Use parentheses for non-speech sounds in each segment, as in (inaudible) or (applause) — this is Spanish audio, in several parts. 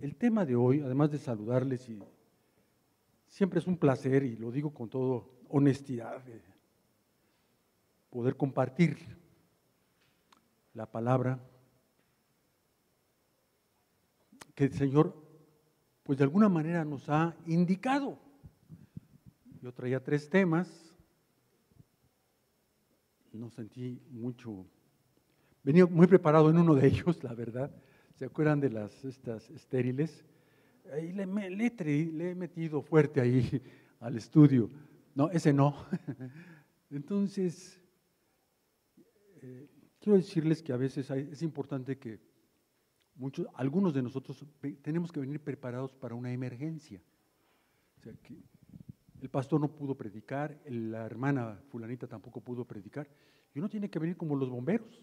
El tema de hoy, además de saludarles, y siempre es un placer, y lo digo con toda honestidad, eh, poder compartir la palabra que el Señor, pues de alguna manera nos ha indicado. Yo traía tres temas, no sentí mucho, venía muy preparado en uno de ellos, la verdad. ¿Se acuerdan de las estas estériles? Le, he metido fuerte ahí (laughs) al estudio. No, ese no. (laughs) Entonces, eh, quiero decirles que a veces es importante que muchos, algunos de nosotros tenemos que venir preparados para una emergencia. O sea, que el pastor no pudo predicar, la hermana fulanita tampoco pudo predicar, y uno tiene que venir como los bomberos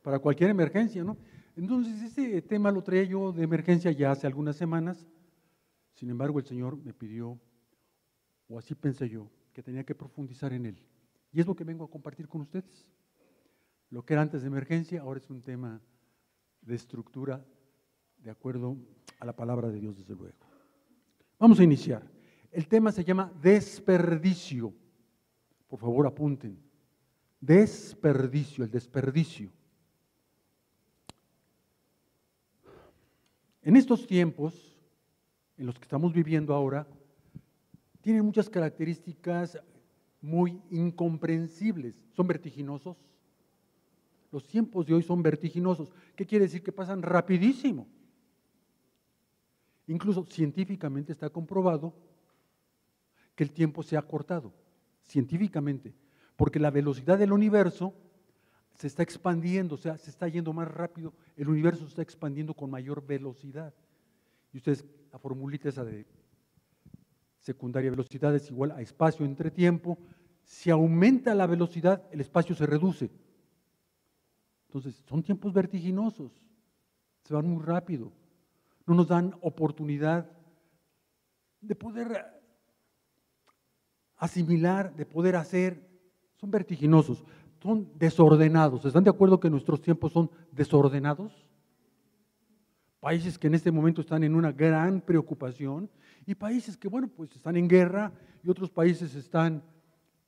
para cualquier emergencia, ¿no? Entonces, este tema lo traía yo de emergencia ya hace algunas semanas. Sin embargo, el Señor me pidió, o así pensé yo, que tenía que profundizar en él. Y es lo que vengo a compartir con ustedes. Lo que era antes de emergencia, ahora es un tema de estructura de acuerdo a la palabra de Dios, desde luego. Vamos a iniciar. El tema se llama desperdicio. Por favor, apunten. Desperdicio, el desperdicio. En estos tiempos, en los que estamos viviendo ahora, tienen muchas características muy incomprensibles. Son vertiginosos. Los tiempos de hoy son vertiginosos. ¿Qué quiere decir? Que pasan rapidísimo. Incluso científicamente está comprobado que el tiempo se ha cortado, científicamente, porque la velocidad del universo se está expandiendo, o sea, se está yendo más rápido, el universo se está expandiendo con mayor velocidad. Y ustedes, la formulita esa de secundaria velocidad es igual a espacio entre tiempo. Si aumenta la velocidad, el espacio se reduce. Entonces, son tiempos vertiginosos, se van muy rápido, no nos dan oportunidad de poder asimilar, de poder hacer, son vertiginosos son desordenados. ¿Están de acuerdo que nuestros tiempos son desordenados? Países que en este momento están en una gran preocupación y países que, bueno, pues están en guerra y otros países están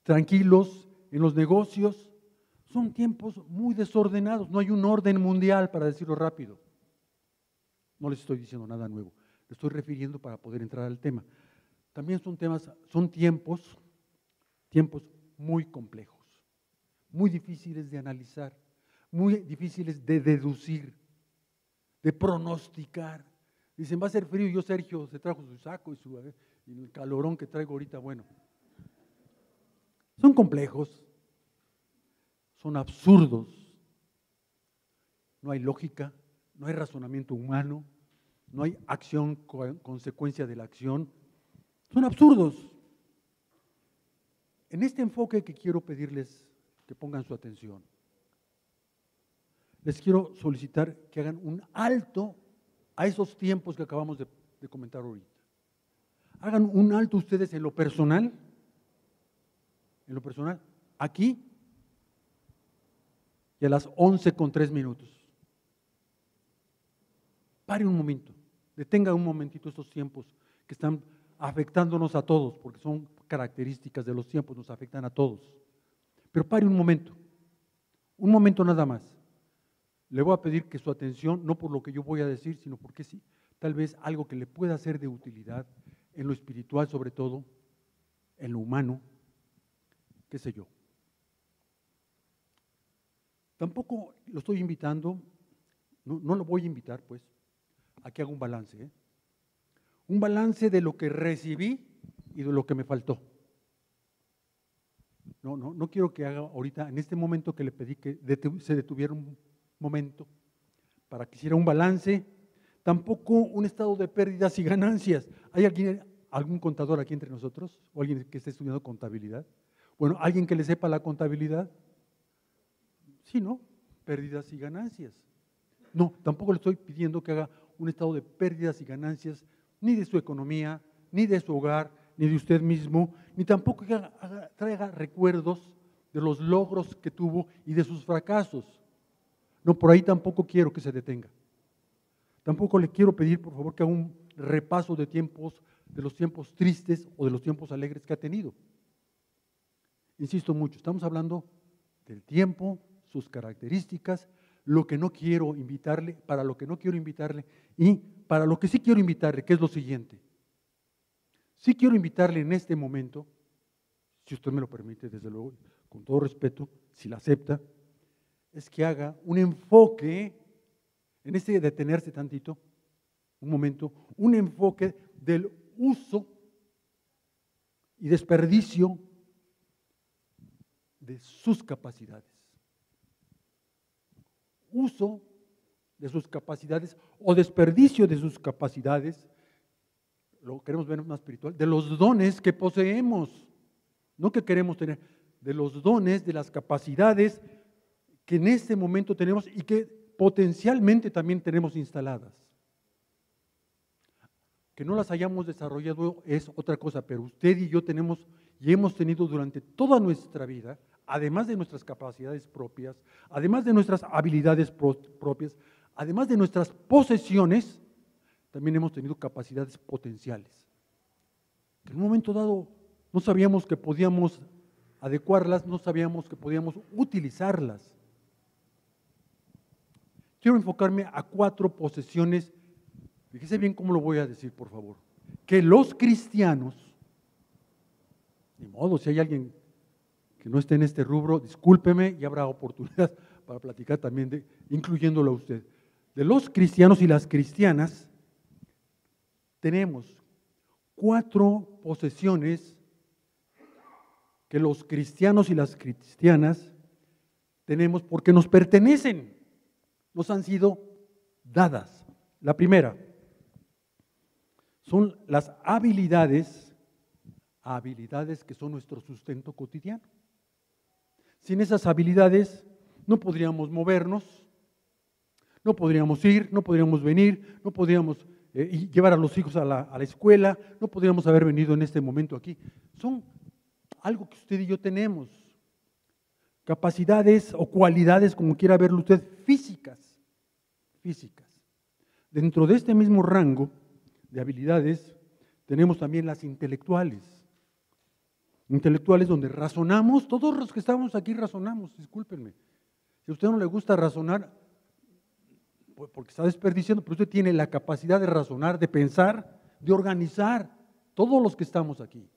tranquilos en los negocios. Son tiempos muy desordenados. No hay un orden mundial, para decirlo rápido. No les estoy diciendo nada nuevo. Estoy refiriendo para poder entrar al tema. También son temas, son tiempos, tiempos muy complejos muy difíciles de analizar, muy difíciles de deducir, de pronosticar. Dicen, va a ser frío, yo Sergio se trajo su saco y, su, el calorón que traigo ahorita, bueno. Son complejos, son absurdos, no hay lógica, no hay razonamiento humano, no hay acción consecuencia de la acción, son absurdos. En este enfoque que quiero pedirles que pongan su atención. Les quiero solicitar que hagan un alto a esos tiempos que acabamos de, comentar ahorita. Hagan un alto ustedes en lo personal, en lo personal, aquí y a las 11 con 3 minutos. Pare un momento, detenga un momentito estos tiempos que están afectándonos a todos, porque son características de los tiempos, nos afectan a todos. Pero pare un momento, un momento nada más. Le voy a pedir que su atención, no por lo que yo voy a decir, sino porque sí, tal vez algo que le pueda ser de utilidad en lo espiritual sobre todo, en lo humano, qué sé yo. Tampoco lo estoy invitando, no, no lo voy a invitar pues, a que haga un balance. ¿eh? Un balance de lo que recibí y de lo que me faltó. No, no, no quiero que haga ahorita, en este momento que le pedí que se detuviera un momento para que hiciera un balance, tampoco un estado de pérdidas y ganancias. ¿Hay alguien, algún contador aquí entre nosotros? ¿O alguien que esté estudiando contabilidad? Bueno, ¿alguien que le sepa la contabilidad? Sí, ¿no? Pérdidas y ganancias. No, tampoco le estoy pidiendo que haga un estado de pérdidas y ganancias ni de su economía, ni de su hogar, ni de usted mismo, ni tampoco que traiga recuerdos de los logros que tuvo y de sus fracasos. No, por ahí tampoco quiero que se detenga. Tampoco le quiero pedir, por favor, que haga un repaso de tiempos, de los tiempos tristes o de los tiempos alegres que ha tenido. Insisto mucho, estamos hablando del tiempo, sus características, lo que no quiero invitarle, para lo que no quiero invitarle y para lo que sí quiero invitarle, que es lo siguiente. Sí quiero invitarle en este momento, si usted me lo permite, desde luego, con todo respeto, si la acepta, es que haga un enfoque, en este detenerse tantito, un momento, un enfoque del uso y desperdicio de sus capacidades. Uso de sus capacidades o desperdicio de sus capacidades, lo queremos ver más espiritual, de los dones que poseemos, no que queremos tener, de los dones, de las capacidades que en este momento tenemos y que potencialmente también tenemos instaladas. Que no las hayamos desarrollado es otra cosa, pero usted y yo tenemos y hemos tenido durante toda nuestra vida, además de nuestras capacidades propias, además de nuestras habilidades propias, además de nuestras posesiones, también hemos tenido capacidades potenciales. en un momento dado no sabíamos que podíamos adecuarlas, no sabíamos que podíamos utilizarlas. Quiero enfocarme a cuatro posesiones, fíjese bien cómo lo voy a decir, por favor, que los cristianos, ni modo, si hay alguien que no esté en este rubro, discúlpeme y habrá oportunidad (laughs) para platicar también, de, incluyéndolo a usted. De los cristianos y las cristianas, tenemos cuatro posesiones que los cristianos y las cristianas tenemos porque nos pertenecen, nos han sido dadas. La primera son las habilidades, habilidades que son nuestro sustento cotidiano. Sin esas habilidades no podríamos movernos, no podríamos ir, no podríamos venir, no podríamos eh, llevar a los hijos a la, escuela, no podríamos haber venido en este momento aquí. Son algo que usted y yo tenemos. Capacidades o cualidades, como quiera verlo usted, físicas. Físicas. Dentro de este mismo rango de habilidades, tenemos también las intelectuales. Intelectuales donde razonamos, todos los que estamos aquí razonamos, discúlpenme. Si a usted no le gusta razonar, porque está desperdiciando, pero usted tiene la capacidad de razonar, de pensar, de organizar, todos los que estamos aquí.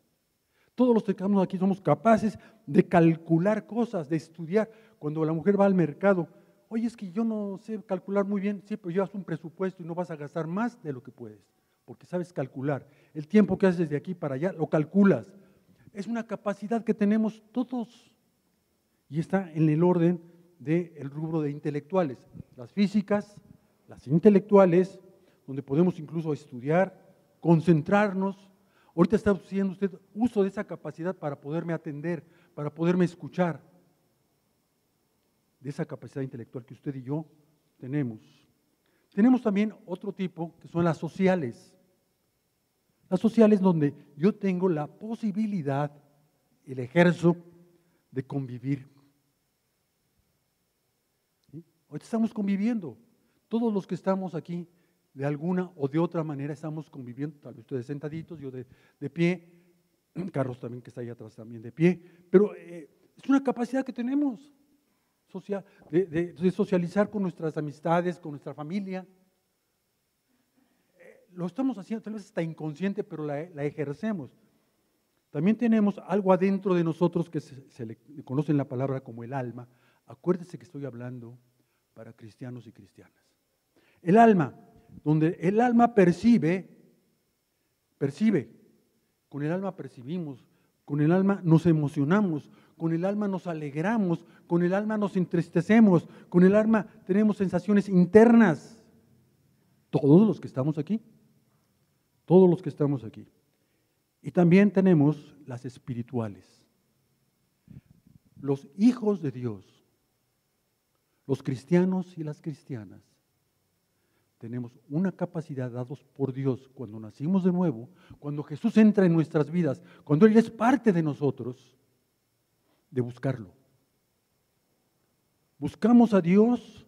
Todos los que estamos aquí somos capaces de calcular cosas, de estudiar. Cuando la mujer va al mercado, oye, es que yo no sé calcular muy bien, sí, pero llevas un presupuesto y no vas a gastar más de lo que puedes, porque sabes calcular. El tiempo que haces de aquí para allá, lo calculas. Es una capacidad que tenemos todos y está en el orden del rubro de intelectuales. Las físicas, las intelectuales, donde podemos incluso estudiar, concentrarnos, Ahorita está haciendo usted uso de esa capacidad para poderme atender, para poderme escuchar, de esa capacidad intelectual que usted y yo tenemos. Tenemos también otro tipo, que son las sociales. Las sociales donde yo tengo la posibilidad, el ejerzo de convivir. Ahorita estamos conviviendo. Todos los que estamos aquí de alguna o de otra manera estamos conviviendo, tal vez ustedes sentaditos, yo de, pie, (clears throat) Carlos también que está ahí atrás también de pie, pero eh, es una capacidad que tenemos social, de, socializar con nuestras amistades, con nuestra familia. Eh, lo estamos haciendo, tal vez está inconsciente, pero la, ejercemos. También tenemos algo adentro de nosotros que se, se le conoce en la palabra como el alma. Acuérdese que estoy hablando para cristianos y cristianas. El alma donde el alma percibe, percibe, con el alma percibimos, con el alma nos emocionamos, con el alma nos alegramos, con el alma nos entristecemos, con el alma tenemos sensaciones internas. Todos los que estamos aquí, todos los que estamos aquí. Y también tenemos las espirituales. Los hijos de Dios, los cristianos y las cristianas, tenemos una capacidad dados por Dios cuando nacimos de nuevo, cuando Jesús entra en nuestras vidas, cuando Él es parte de nosotros, de buscarlo. Buscamos a Dios,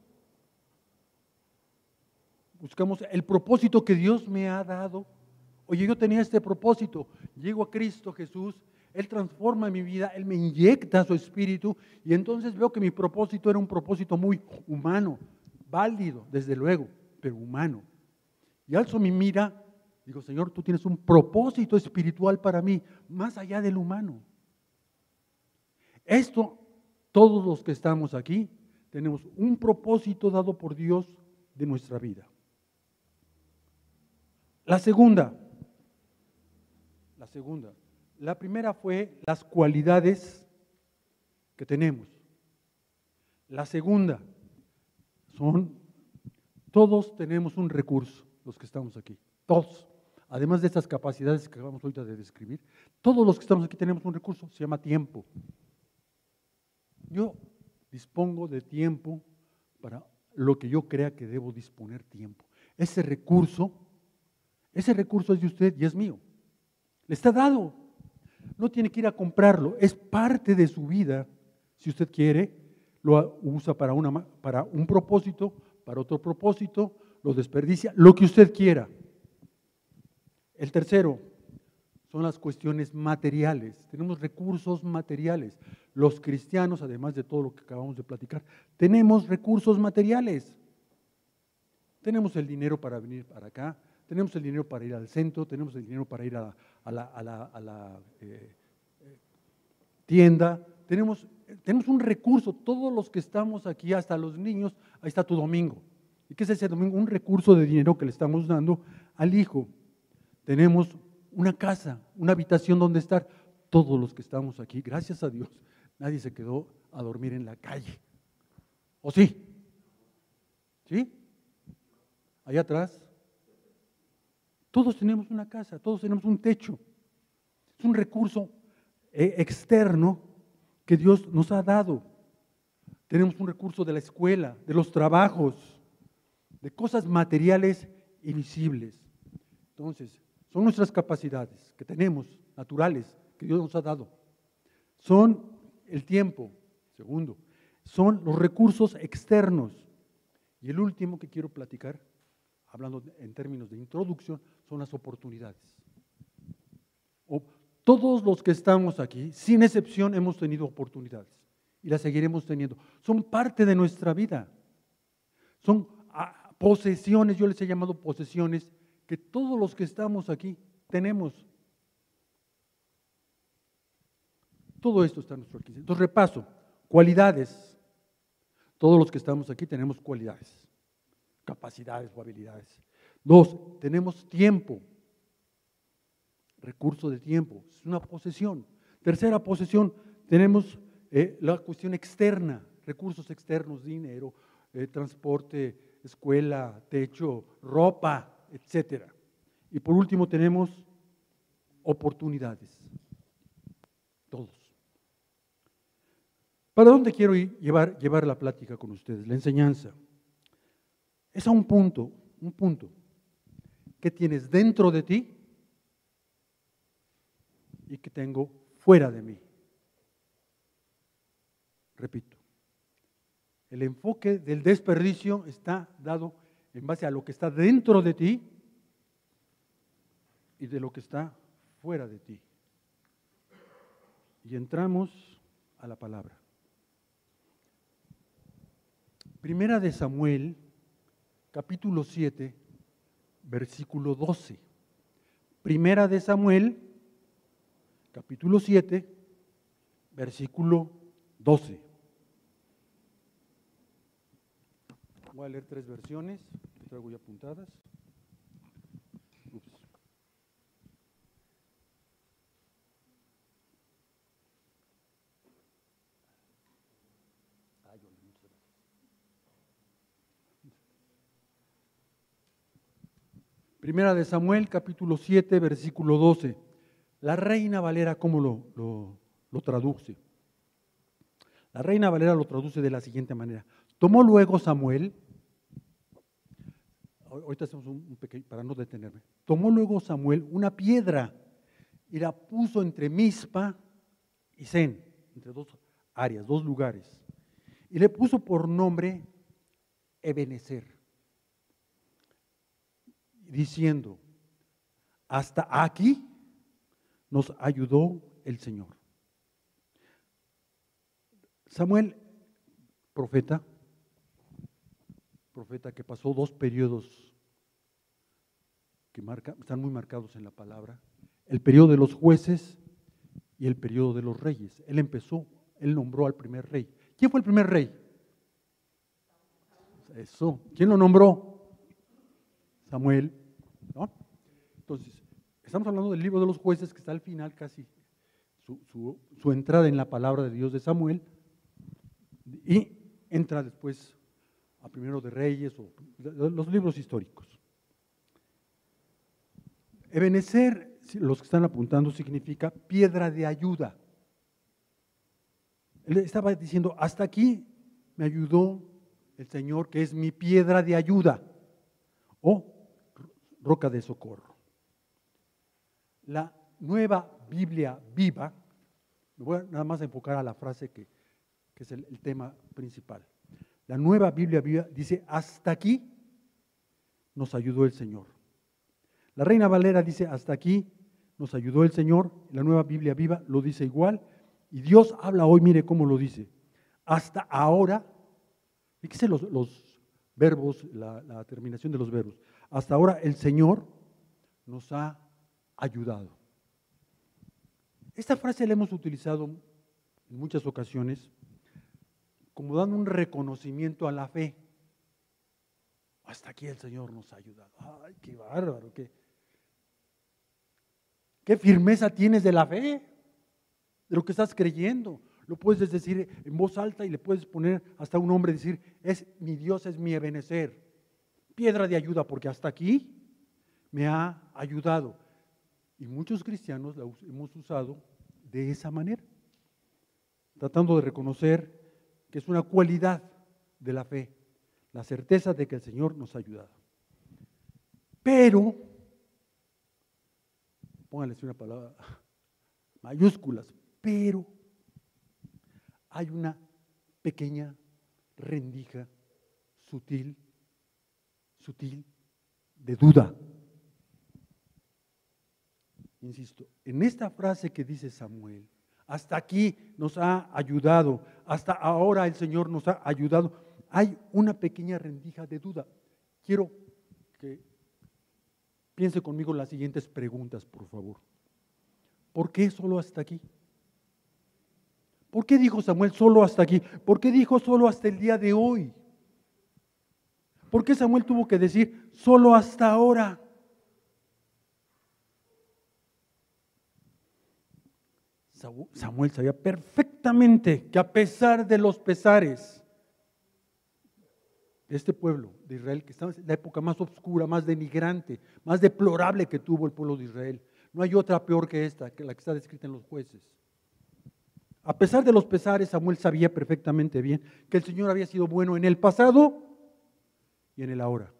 buscamos el propósito que Dios me ha dado. Oye, yo tenía este propósito, llego a Cristo Jesús, Él transforma mi vida, Él me inyecta su espíritu y entonces veo que mi propósito era un propósito muy humano, válido, desde luego, pero humano. Y alzo mi mira, digo, Señor, tú tienes un propósito espiritual para mí, más allá del humano. Esto, todos los que estamos aquí, tenemos un propósito dado por Dios de nuestra vida. La segunda, la segunda, la primera fue las cualidades que tenemos. La segunda son, todos tenemos un recurso, los que estamos aquí, todos. Además de estas capacidades que acabamos ahorita de describir, todos los que estamos aquí tenemos un recurso, se llama tiempo. Yo dispongo de tiempo para lo que yo crea que debo disponer tiempo. Ese recurso, ese recurso es de usted y es mío. Le está dado. No tiene que ir a comprarlo. Es parte de su vida. Si usted quiere, lo usa para, una, para un propósito, para otro propósito, lo desperdicia, lo que usted quiera. El tercero son las cuestiones materiales. Tenemos recursos materiales. Los cristianos, además de todo lo que acabamos de platicar, tenemos recursos materiales. Tenemos el dinero para venir para acá, tenemos el dinero para ir al centro, tenemos el dinero para ir a, la, eh, eh, tienda, tenemos, tenemos un recurso, todos los que estamos aquí, hasta los niños, ahí está tu domingo. ¿Y qué es ese domingo? Un recurso de dinero que le estamos dando al hijo. Tenemos una casa, una habitación donde estar. Todos los que estamos aquí, gracias a Dios, Nadie se quedó a dormir en la calle. ¿O sí? ¿Sí? Allá atrás. Todos tenemos una casa, todos tenemos un techo. Es un recurso eh, externo que Dios nos ha dado. Tenemos un recurso de la escuela, de los trabajos, de cosas materiales y visibles. Entonces, son nuestras capacidades que tenemos, naturales, que Dios nos ha dado. Son el tiempo. Segundo, son los recursos externos. Y el último que quiero platicar, hablando en términos de introducción, son las oportunidades. Todos los que estamos aquí, sin excepción, hemos tenido oportunidades y las seguiremos teniendo. Son parte de nuestra vida. Son ah, posesiones, yo les he llamado posesiones, que todos los que estamos aquí tenemos. Todo esto está en nuestro alcance. Entonces, repaso. Cualidades. Todos los que estamos aquí tenemos cualidades, capacidades o habilidades. Dos, tenemos tiempo. Recurso de tiempo. Es una posesión. Tercera posesión, tenemos eh, la cuestión externa, recursos externos, dinero, eh, transporte, escuela, techo, ropa, etc. Y por último tenemos oportunidades. Todos. ¿Para dónde quiero llevar, llevar la plática con ustedes? La enseñanza. Es a un punto, un punto, que tienes dentro de ti y que tengo fuera de mí. Repito, el enfoque del desperdicio está dado en base a lo que está dentro de ti y de lo que está fuera de ti. Y entramos a la palabra. Primera de Samuel, capítulo 7, versículo 12. Primera de Samuel, capítulo 7, versículo 12. Voy a leer tres versiones, traigo ya apuntadas. Primera de Samuel, capítulo 7, versículo 12. La reina Valera, ¿cómo lo, lo, traduce? La reina Valera lo traduce de la siguiente manera. Tomó luego Samuel, ahorita hacemos un, pequeño, para no detenerme, tomó luego Samuel una piedra y la puso entre Mispa y Zen, entre dos áreas, dos lugares, y le puso por nombre Ebenezer diciendo, hasta aquí nos ayudó el Señor. Samuel, profeta, profeta que pasó dos periodos que están muy marcados en la palabra, el periodo de los jueces y el periodo de los reyes. Él empezó, él nombró al primer rey. ¿Quién fue el primer rey? Eso. ¿Quién lo nombró? Samuel. ¿no? Entonces, estamos hablando del libro de los jueces que está al final casi, su, entrada en la palabra de Dios de Samuel, y entra después a primero de Reyes o los libros históricos. Ebenecer, los que están apuntando, significa piedra de ayuda. Él estaba diciendo, hasta aquí me ayudó el Señor, que es mi piedra de ayuda o roca de socorro. La nueva Biblia viva, me voy nada más a enfocar a la frase que, que es el, el tema principal. La nueva Biblia viva dice, hasta aquí nos ayudó el Señor. La Reina Valera dice, hasta aquí nos ayudó el Señor. La nueva Biblia viva lo dice igual. Y Dios habla hoy, mire cómo lo dice. Hasta ahora, fíjese los, los verbos, la, la terminación de los verbos. Hasta ahora el Señor nos ha ayudado. Esta frase la hemos utilizado en muchas ocasiones como dando un reconocimiento a la fe. Hasta aquí el Señor nos ha ayudado. Ay, qué bárbaro, qué, ¿Qué firmeza tienes de la fe? De lo que estás creyendo. Lo puedes decir en voz alta y le puedes poner hasta un hombre decir, es mi Dios, es mi ebenecer. Piedra de ayuda, porque hasta aquí me ha ayudado. Y muchos cristianos la hemos usado de esa manera, tratando de reconocer que es una cualidad de la fe, la certeza de que el Señor nos ha ayudado. Pero pónganle una palabra, (laughs) mayúsculas, pero hay una pequeña rendija sutil, sutil, de duda. Insisto, en esta frase que dice Samuel, hasta aquí nos ha ayudado, hasta ahora el Señor nos ha ayudado, hay una pequeña rendija de duda. Quiero que Piense conmigo las siguientes preguntas, por favor. ¿Por qué solo hasta aquí? ¿Por qué dijo Samuel solo hasta aquí? ¿Por qué dijo solo hasta el día de hoy? ¿Por qué Samuel tuvo que decir solo hasta ahora? Samuel sabía perfectamente que a pesar de los pesares, este pueblo de Israel, que estaba en la época más oscura, más denigrante, más deplorable que tuvo el pueblo de Israel. No hay otra peor que esta, que la que está descrita en los jueces. A pesar de los pesares, Samuel sabía perfectamente bien que el Señor había sido bueno en el pasado y en el ahora.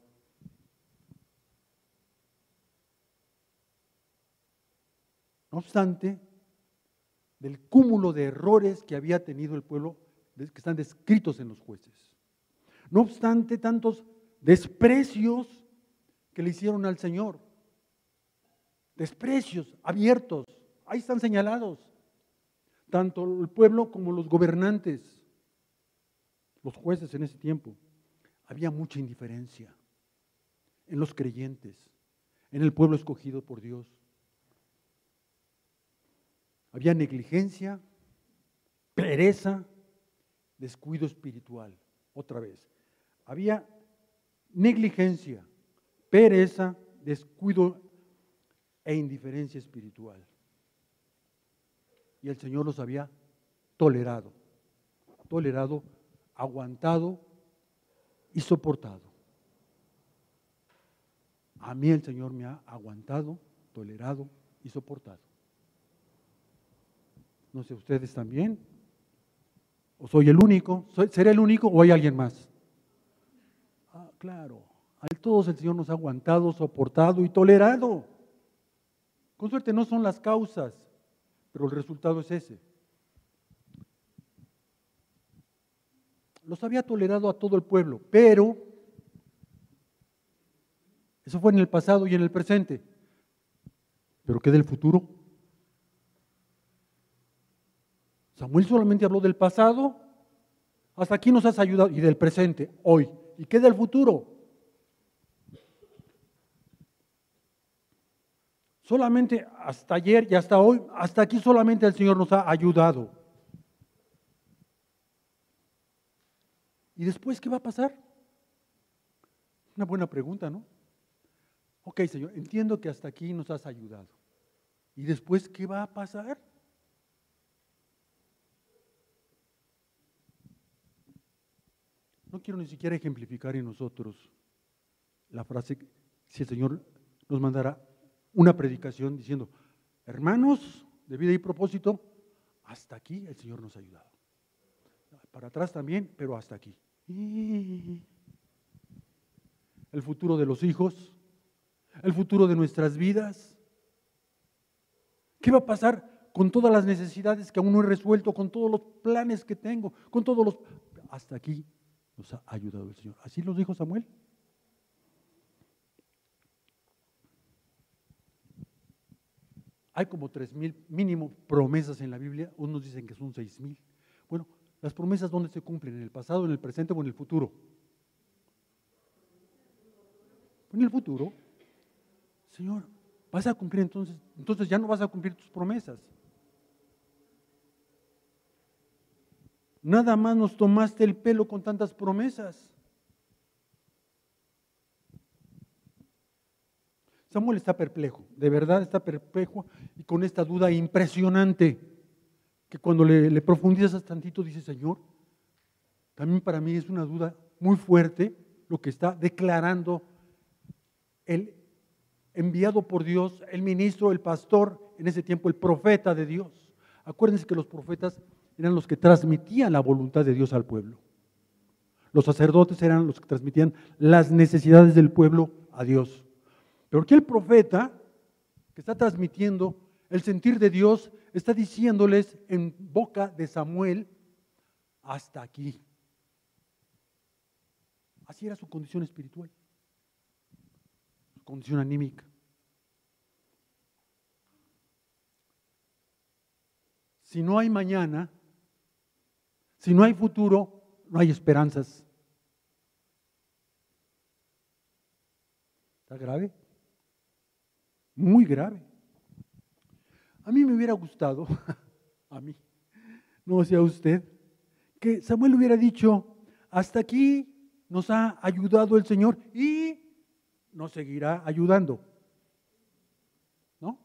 No obstante, del cúmulo de errores que había tenido el pueblo, que están descritos en los jueces. No obstante tantos desprecios que le hicieron al Señor. Desprecios abiertos, ahí están señalados. Tanto el pueblo como los gobernantes, los jueces en ese tiempo. Había mucha indiferencia en los creyentes, en el pueblo escogido por Dios. Había negligencia, pereza, descuido espiritual. Otra vez, había negligencia, pereza, descuido e indiferencia espiritual. Y el Señor los había tolerado, tolerado, aguantado y soportado. A mí el Señor me ha aguantado, tolerado y soportado. No sé, ustedes también. ¿O soy el único? ¿Seré el único o hay alguien más? Claro, a todos el Señor nos ha aguantado, soportado y tolerado. Con suerte no son las causas, pero el resultado es ese. Los había tolerado a todo el pueblo, pero Eso fue en el pasado y en el presente. ¿Pero qué del futuro? Samuel solamente habló del pasado. Hasta aquí nos has ayudado. Y del presente, hoy. ¿Y qué del futuro? Solamente hasta ayer y hasta hoy, hasta aquí solamente el Señor nos ha ayudado. ¿Y después qué va a pasar? Una buena pregunta, ¿no? Ok, Señor, entiendo que hasta aquí nos has ayudado. ¿Y después qué va a pasar? No quiero ni siquiera ejemplificar en nosotros la frase, si el Señor nos mandara una predicación diciendo, hermanos de vida y propósito, hasta aquí el Señor nos ha ayudado. Para atrás también, pero hasta aquí. El futuro de los hijos, el futuro de nuestras vidas. ¿Qué va a pasar con todas las necesidades que aún no he resuelto, con todos los planes que tengo, con todos los... Hasta aquí nos ha ayudado el Señor. Así lo dijo Samuel. Hay como tres mil mínimo promesas en la Biblia, unos dicen que son seis mil. Bueno, las promesas ¿dónde se cumplen? ¿En el pasado, en el presente o en el futuro? En el futuro. Señor, vas a cumplir entonces, entonces ya no vas a cumplir tus promesas. Nada más nos tomaste el pelo con tantas promesas. Samuel está perplejo, de verdad está perplejo y con esta duda impresionante que cuando le, le profundizas tantito dice, Señor, también para mí es una duda muy fuerte lo que está declarando el enviado por Dios, el ministro, el pastor, en ese tiempo el profeta de Dios. Acuérdense que los profetas eran los que transmitían la voluntad de Dios al pueblo. Los sacerdotes eran los que transmitían las necesidades del pueblo a Dios. Pero aquí el profeta que está transmitiendo el sentir de Dios está diciéndoles en boca de Samuel, hasta aquí. Así era su condición espiritual, su condición anímica. Si no hay mañana, si no hay futuro, no hay esperanzas. ¿Está grave? muy grave. A mí me hubiera gustado, (laughs) a mí, no sea usted, que Samuel hubiera dicho, hasta aquí nos ha ayudado el Señor y nos seguirá ayudando. ¿No?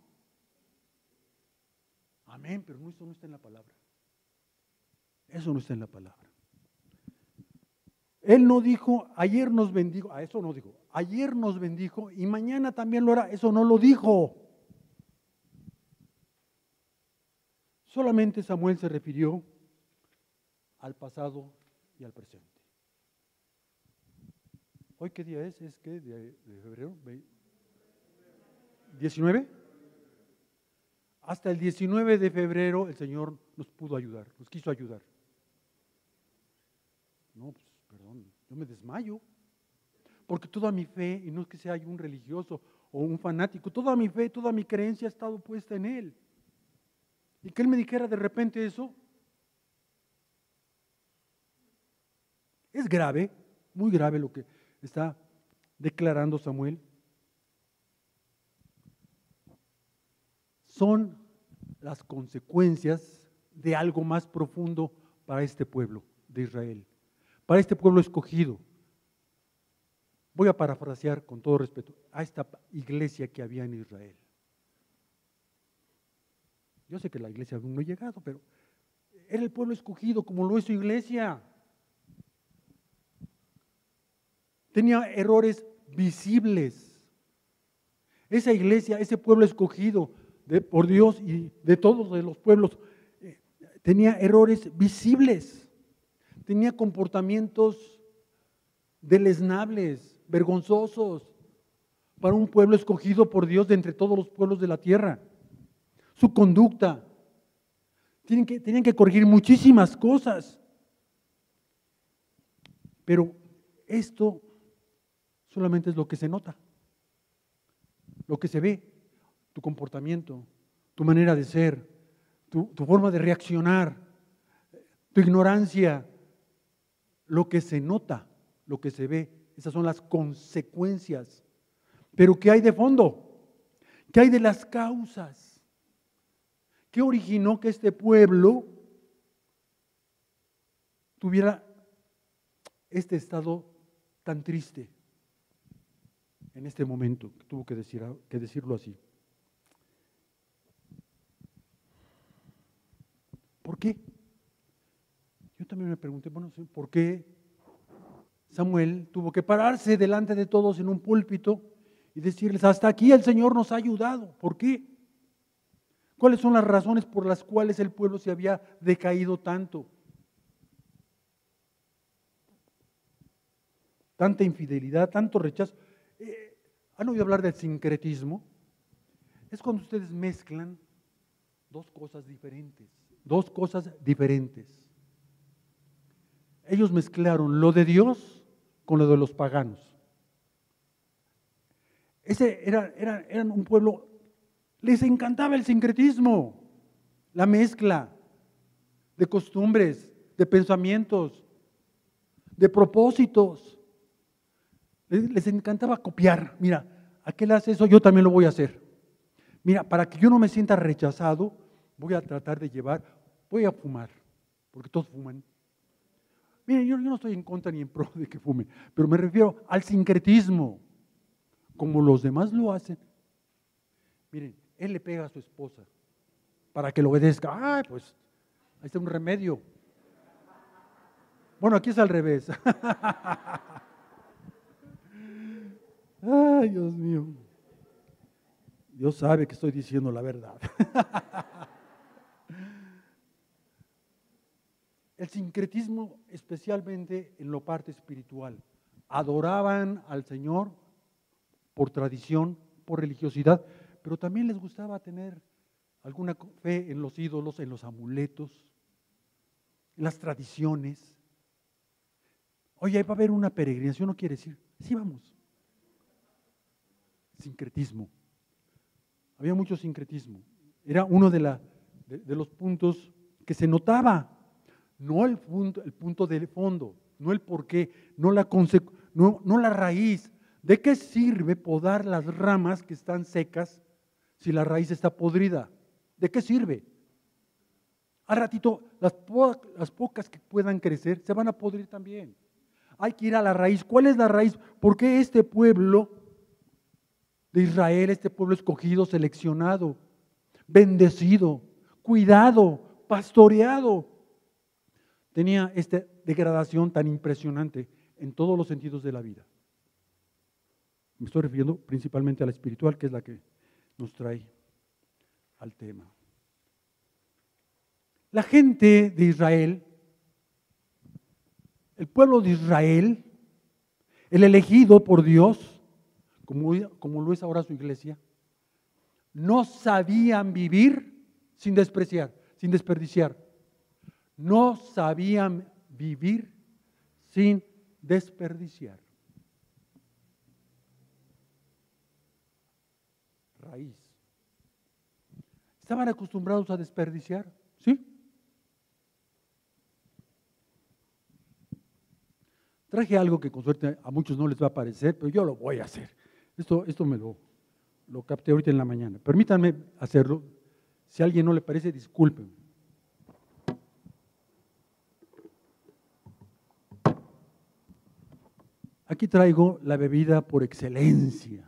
Amén, pero eso no está en la palabra. Eso no está en la palabra. Él no dijo, ayer nos bendijo, a eso no dijo, ayer nos bendijo y mañana también lo hará, eso no lo dijo. Solamente Samuel se refirió al pasado y al presente. ¿Hoy qué día es? ¿Es qué? ¿De, de febrero? ¿19? Hasta el 19 de febrero el Señor nos pudo ayudar, nos quiso ayudar. No, pues perdón, yo me desmayo. Porque toda mi fe, y no es que sea un religioso o un fanático, toda mi fe, toda mi creencia ha estado puesta en Él. Y que Él me dijera de repente eso, es grave, muy grave lo que está declarando Samuel. Son las consecuencias de algo más profundo para este pueblo de Israel para este pueblo escogido. Voy a parafrasear con todo respeto a esta iglesia que había en Israel. Yo sé que la iglesia aún no ha llegado, pero era el pueblo escogido como lo es su iglesia. Tenía errores visibles. Esa iglesia, ese pueblo escogido por Dios y de todos los pueblos, eh, tenía errores visibles tenía comportamientos deleznables, vergonzosos, para un pueblo escogido por Dios de entre todos los pueblos de la tierra. Su conducta. Tienen que, tenían que corregir muchísimas cosas. Pero esto solamente es lo que se nota. lo que se ve, tu comportamiento, tu manera de ser, tu, tu forma de reaccionar, tu ignorancia, lo que se nota, lo que se ve, esas son las consecuencias. Pero ¿qué hay de fondo? ¿Qué hay de las causas? ¿Qué originó que este pueblo tuviera este estado tan triste en este momento? Tuvo que, decir, que decirlo así. ¿Por qué? Yo también me pregunté, bueno, ¿por qué Samuel tuvo que pararse delante de todos en un púlpito y decirles, hasta aquí el Señor nos ha ayudado? ¿Por qué? ¿Cuáles son las razones por las cuales el pueblo se había decaído tanto? Tanta infidelidad, tanto rechazo. Eh, ¿Han oído hablar del sincretismo? Es cuando ustedes mezclan dos cosas diferentes, dos cosas diferentes. Ellos mezclaron lo de Dios con lo de los paganos. Ese era, era, eran un pueblo, les encantaba el sincretismo, la mezcla de costumbres, de pensamientos, de propósitos. Les, les encantaba copiar. Mira, aquel hace eso, yo también lo voy a hacer. Mira, para que yo no me sienta rechazado, voy a tratar de llevar, voy a fumar, porque todos fuman. Miren, yo, no estoy en contra ni en pro de que fume, pero me refiero al sincretismo, como los demás lo hacen. Miren, él le pega a su esposa para que lo obedezca. Ay, pues, ahí está un remedio. Bueno, aquí es al revés. (laughs) Ay, Dios mío. Dios sabe que estoy diciendo la verdad. (laughs) El sincretismo especialmente en lo parte espiritual. Adoraban al Señor por tradición, por religiosidad, pero también les gustaba tener alguna fe en los ídolos, en los amuletos, en las tradiciones. Oye, va a haber una peregrinación, no quiere decir, sí vamos. Sincretismo. Había mucho sincretismo. Era uno la, de los puntos que se notaba no el punto, el punto del fondo, no el por qué, no la, no, no la raíz. ¿De qué sirve podar las ramas que están secas si la raíz está podrida? ¿De qué sirve? A ratito, las, las pocas que puedan crecer se van a podrir también. Hay que ir a la raíz. ¿Cuál es la raíz? ¿Por qué este pueblo de Israel, este pueblo escogido, seleccionado, bendecido, cuidado, pastoreado, tenía esta degradación tan impresionante en todos los sentidos de la vida. Me estoy refiriendo principalmente a la espiritual, que es la que nos trae al tema. La gente de Israel, el pueblo de Israel, el elegido por Dios, como, como lo es ahora su iglesia, no sabían vivir sin despreciar, sin desperdiciar no sabían vivir sin desperdiciar. Raíz. ¿Estaban acostumbrados a desperdiciar? ¿Sí? Traje algo que con suerte a muchos no les va a parecer, pero yo lo voy a hacer. Esto, esto me lo, lo capté ahorita en la mañana. Permítanme hacerlo. Si a alguien no le parece, disculpen. Aquí traigo la bebida por excelencia.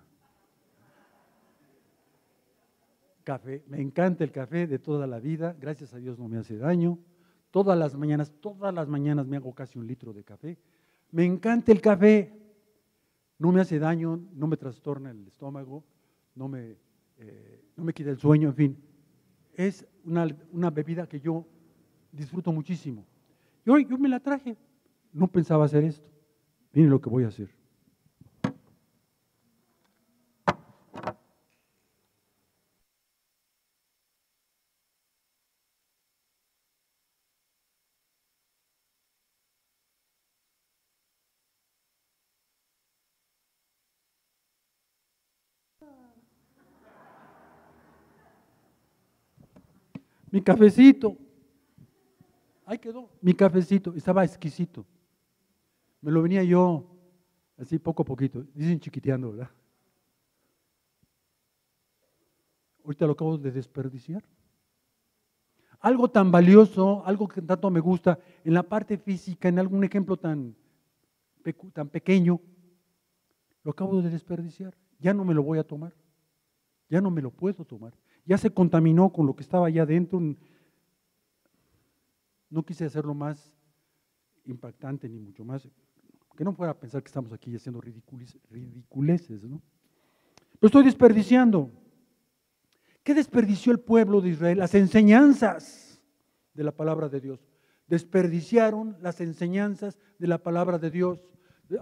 Café. Me encanta el café de toda la vida. Gracias a Dios no me hace daño. Todas las mañanas, todas las mañanas me hago casi un litro de café. Me encanta el café. No me hace daño, no me trastorna el estómago, no me, eh, no me quita el sueño, en fin. Es una, una bebida que yo disfruto muchísimo. Y hoy yo me la traje. No pensaba hacer esto. Miren lo que voy a hacer. Mi cafecito. Ahí quedó. Mi cafecito. Estaba exquisito. Me lo venía yo así poco a poquito. Dicen chiquiteando, ¿verdad? Ahorita lo acabo de desperdiciar. Algo tan valioso, algo que tanto me gusta, en la parte física, en algún ejemplo tan, tan pequeño, lo acabo de desperdiciar. Ya no me lo voy a tomar. Ya no me lo puedo tomar. Ya se contaminó con lo que estaba allá adentro. No quise hacerlo más impactante ni mucho más. Que no fuera a pensar que estamos aquí haciendo ridiculeces, ¿no? Lo estoy desperdiciando. ¿Qué desperdició el pueblo de Israel? Las enseñanzas de la palabra de Dios. Desperdiciaron las enseñanzas de la palabra de Dios.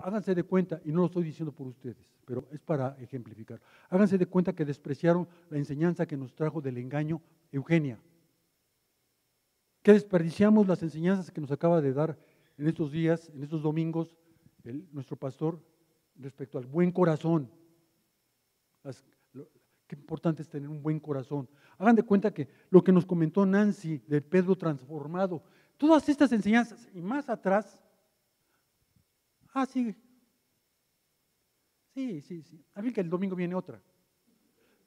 Háganse de cuenta, y no lo estoy diciendo por ustedes, pero es para ejemplificar. Háganse de cuenta que despreciaron la enseñanza que nos trajo del engaño Eugenia. Que desperdiciamos las enseñanzas que nos acaba de dar en estos días, en estos domingos, nuestro pastor respecto al buen corazón. qué importante es tener un buen corazón. Hagan de cuenta que lo que nos comentó Nancy de Pedro transformado, todas estas enseñanzas y más atrás, Ah, sí. Sí, sí, sí. A mí que el domingo viene otra.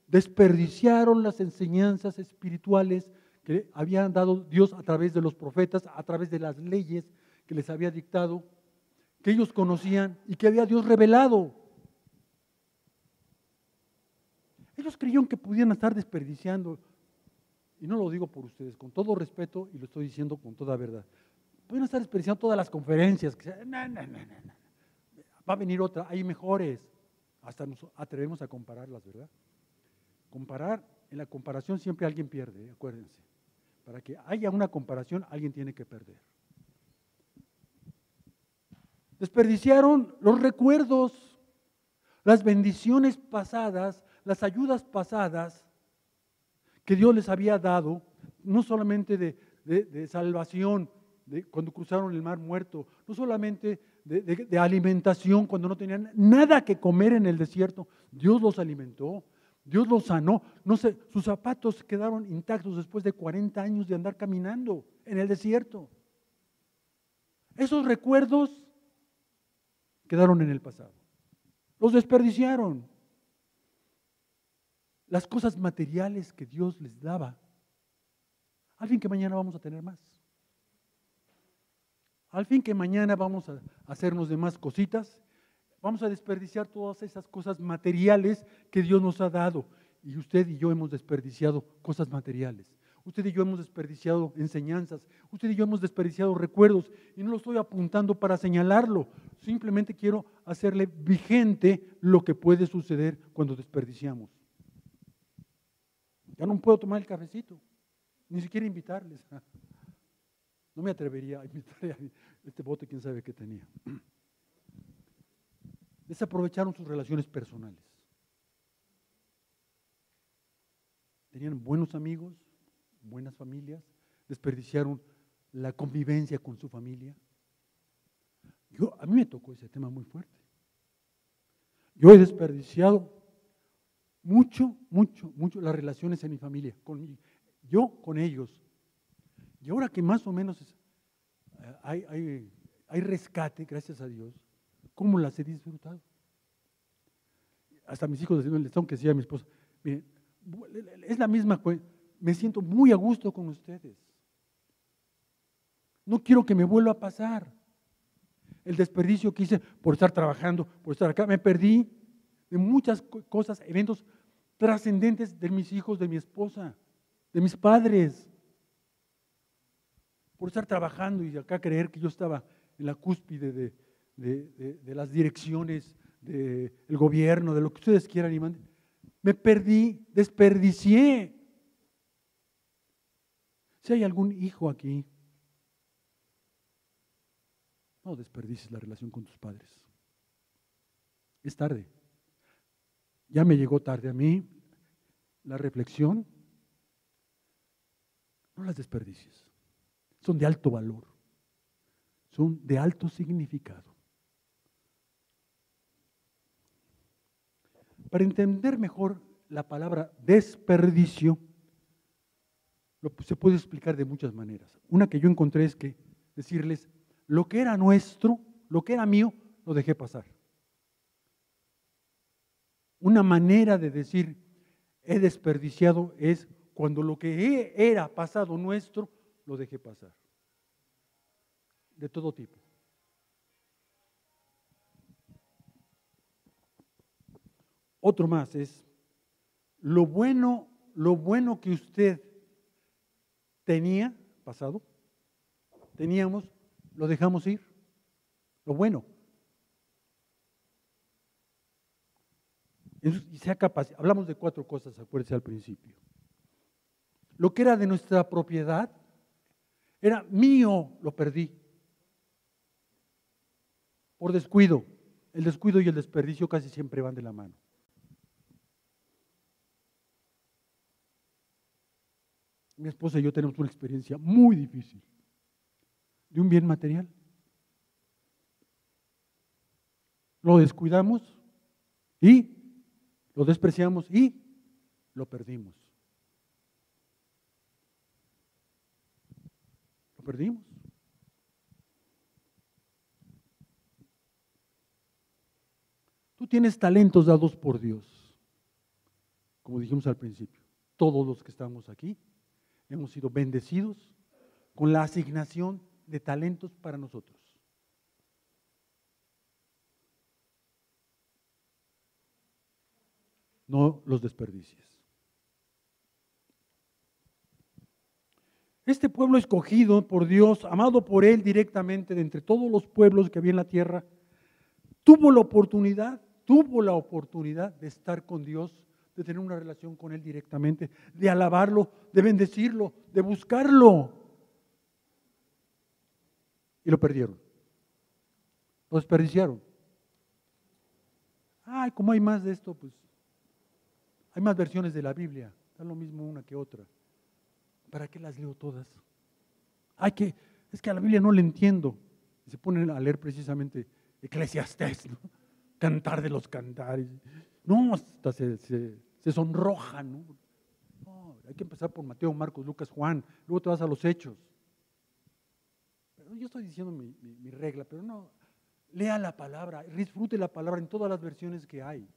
Desperdiciaron las enseñanzas espirituales que habían dado Dios a través de los profetas, a través de las leyes que les había dictado, que ellos conocían y que había Dios revelado. Ellos creyeron que podían estar desperdiciando, y no lo digo por ustedes, con todo respeto, y lo estoy diciendo con toda verdad, Pueden estar desperdiciando todas las conferencias. Que no, no, no, no, Va a venir otra, hay mejores. Hasta nos atrevemos a compararlas, ¿verdad? Comparar, en la comparación siempre alguien pierde, ¿eh? acuérdense. Para que haya una comparación, alguien tiene que perder. Desperdiciaron los recuerdos, las bendiciones pasadas, las ayudas pasadas que Dios les había dado, no solamente de, de salvación, cuando cruzaron el mar muerto, no solamente de, alimentación cuando no tenían nada que comer en el desierto, Dios los alimentó, Dios los sanó, no sé, sus zapatos quedaron intactos después de 40 años de andar caminando en el desierto. Esos recuerdos quedaron en el pasado, los desperdiciaron. Las cosas materiales que Dios les daba, al fin que mañana vamos a tener más. Al fin que mañana vamos a hacernos de más cositas, vamos a desperdiciar todas esas cosas materiales que Dios nos ha dado. Y usted y yo hemos desperdiciado cosas materiales. Usted y yo hemos desperdiciado enseñanzas. Usted y yo hemos desperdiciado recuerdos. Y no lo estoy apuntando para señalarlo. Simplemente quiero hacerle vigente lo que puede suceder cuando desperdiciamos. Ya no puedo tomar el cafecito. Ni siquiera invitarles. (laughs) No me atrevería a invitar a este bote, quién sabe qué tenía. (clears throat) Desaprovecharon sus relaciones personales. Tenían buenos amigos, buenas familias, desperdiciaron la convivencia con su familia. Yo, a mí me tocó ese tema muy fuerte. Yo he desperdiciado mucho, mucho, mucho las relaciones en mi familia, con yo con ellos, y ahora que más o menos eh, hay, hay, rescate, gracias a Dios, ¿cómo las he disfrutado? Hasta mis hijos decían, les tengo que decir a mi esposa, miren, es la misma, me siento muy a gusto con ustedes. No quiero que me vuelva a pasar. El desperdicio que hice por estar trabajando, por estar acá, me perdí de muchas cosas, eventos trascendentes de mis hijos, de mi esposa, de mis padres por estar trabajando y acá creer que yo estaba en la cúspide de, las direcciones del gobierno, de lo que ustedes quieran y manden. Me perdí, desperdicié. Si hay algún hijo aquí, no desperdicies la relación con tus padres. Es tarde. Ya me llegó tarde a mí la reflexión. No las desperdicies son de alto valor, son de alto significado. Para entender mejor la palabra desperdicio, se puede explicar de muchas maneras. Una que yo encontré es que decirles, lo que era nuestro, lo que era mío, lo dejé pasar. Una manera de decir, he desperdiciado es cuando lo que era pasado nuestro, lo dejé pasar. De todo tipo. Otro más es lo bueno, lo bueno que usted tenía pasado, teníamos, lo dejamos ir. Lo bueno. Y sea capaz, hablamos de cuatro cosas, acuérdense al principio. Lo que era de nuestra propiedad, era mío, lo perdí. Por descuido. El descuido y el desperdicio casi siempre van de la mano. Mi esposa y yo tenemos una experiencia muy difícil de un bien material. Lo descuidamos y lo despreciamos y lo perdimos. Lo perdimos. Tú tienes talentos dados por Dios, como dijimos al principio. Todos los que estamos aquí hemos sido bendecidos con la asignación de talentos para nosotros. No los desperdicies. Este pueblo escogido por Dios, amado por Él directamente de entre todos los pueblos que había en la tierra, tuvo la oportunidad, tuvo la oportunidad de estar con Dios de tener una relación con Él directamente, de alabarlo, de bendecirlo, de buscarlo. Y lo perdieron. Lo desperdiciaron. Ay, como hay más de esto, pues hay más versiones de la Biblia. Da lo mismo una que otra. ¿Para qué las leo todas? Ay, que es que a la Biblia no le entiendo. se ponen a leer precisamente Eclesiastés, ¿no? Cantar de los cantares. No, hasta se, sonrojan. ¿no? Hay que empezar por Mateo, Marcos, Lucas, Juan. Luego te vas a los hechos. Yo estoy diciendo mi regla, pero no. Lea la palabra, disfrute la palabra en todas las versiones que hay.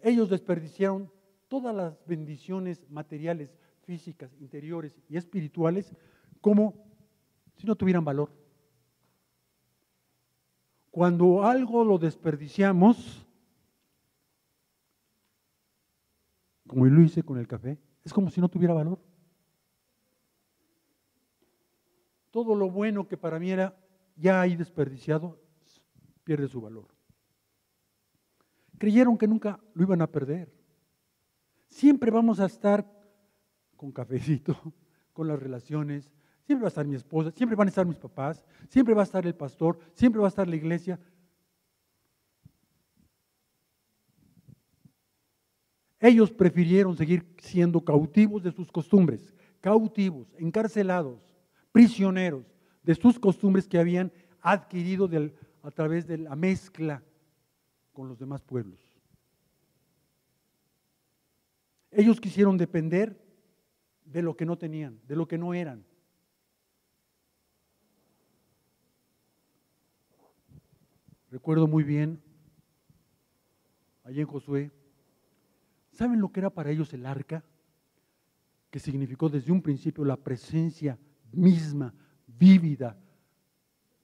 Ellos desperdiciaron todas las bendiciones materiales, físicas, interiores y espirituales como si no tuvieran valor. Cuando algo lo desperdiciamos, como lo hice con el café, es como si no tuviera valor. Todo lo bueno que para mí era ya ahí desperdiciado, pierde su valor. Creyeron que nunca lo iban a perder. Siempre vamos a estar con cafecito, (laughs) con las relaciones, Siempre va a estar mi esposa, siempre van a estar mis papás, siempre va a estar el pastor, siempre va a estar la iglesia. Ellos prefirieron seguir siendo cautivos de sus costumbres, cautivos, encarcelados, prisioneros de sus costumbres que habían adquirido a través de la mezcla con los demás pueblos. Ellos quisieron depender de lo que no tenían, de lo que no eran. Recuerdo muy bien, allí en Josué, ¿saben lo que era para ellos el arca? Que significó desde un principio la presencia misma, vívida,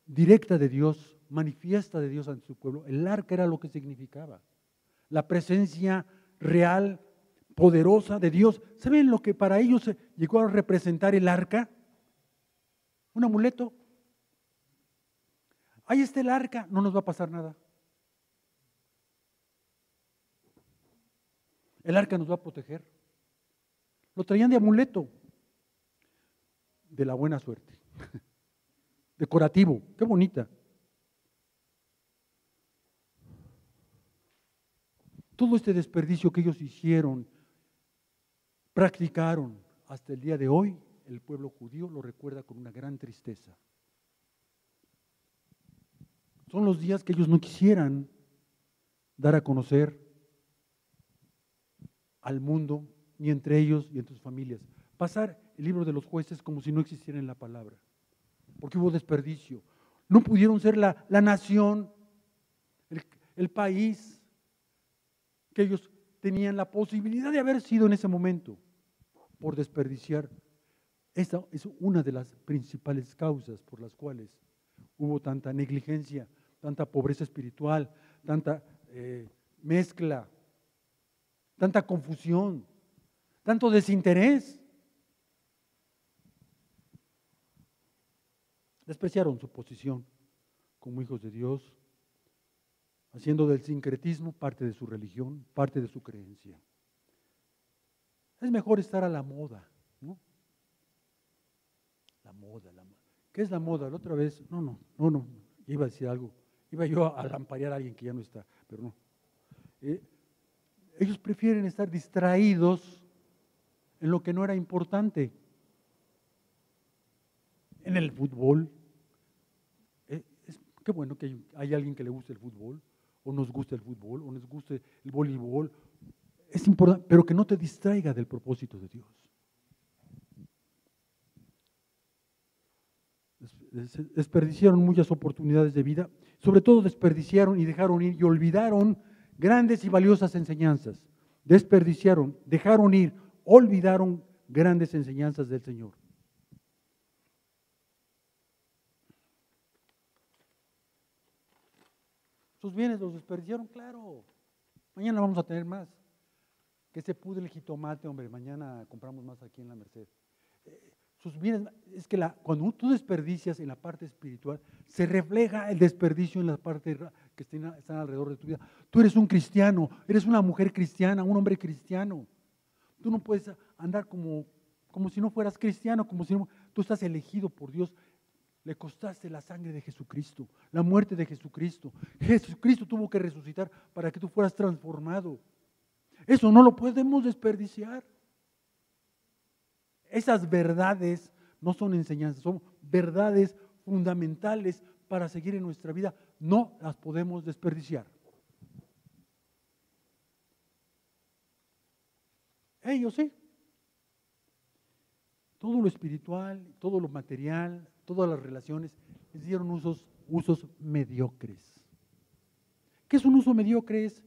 directa de Dios, manifiesta de Dios ante su pueblo. El arca era lo que significaba. La presencia real, poderosa de Dios. ¿Saben lo que para ellos llegó a representar el arca? Un amuleto ahí está el arca, no nos va a pasar nada. El arca nos va a proteger. Lo traían de amuleto, de la buena suerte, (laughs) decorativo, qué bonita. Todo este desperdicio que ellos hicieron, practicaron hasta el día de hoy, el pueblo judío lo recuerda con una gran tristeza. Son los días que ellos no quisieran dar a conocer al mundo, ni entre ellos y entre sus familias. Pasar el libro de los jueces como si no existiera en la palabra, porque hubo desperdicio. No pudieron ser la, nación, el, el país que ellos tenían la posibilidad de haber sido en ese momento por desperdiciar. Esa es una de las principales causas por las cuales hubo tanta negligencia, tanta pobreza espiritual, tanta eh, mezcla, tanta confusión, tanto desinterés. Despreciaron su posición como hijos de Dios, haciendo del sincretismo parte de su religión, parte de su creencia. Es mejor estar a la moda, ¿no? La moda, la moda. ¿Qué es la moda? La otra vez, no, no, no, no, iba a decir algo. Iba yo a lamparear a alguien que ya no está, pero no. Eh, ellos prefieren estar distraídos en lo que no era importante. En el fútbol. Eh, es, qué bueno que hay, alguien que le guste el fútbol, o nos guste el fútbol, o nos guste el voleibol. Es importante, pero que no te distraiga del propósito de Dios. Desperdiciaron muchas oportunidades de vida, sobre todo desperdiciaron y dejaron ir y olvidaron grandes y valiosas enseñanzas. Desperdiciaron, dejaron ir, olvidaron grandes enseñanzas del Señor. Sus bienes los desperdiciaron, claro. Mañana vamos a tener más. Que se pude el jitomate, hombre. Mañana compramos más aquí en la Merced. Es que la, cuando tú desperdicias en la parte espiritual, se refleja el desperdicio en la parte que están alrededor de tu vida. Tú eres un cristiano, eres una mujer cristiana, un hombre cristiano. Tú no puedes andar como, como si no fueras cristiano, como si no, tú estás elegido por Dios. Le costaste la sangre de Jesucristo, la muerte de Jesucristo. Jesucristo tuvo que resucitar para que tú fueras transformado. Eso no lo podemos desperdiciar. Esas verdades no son enseñanzas, son verdades fundamentales para seguir en nuestra vida. No las podemos desperdiciar. Ellos sí. Todo lo espiritual, todo lo material, todas las relaciones, les dieron usos, usos mediocres. ¿Qué es un uso mediocre? Es,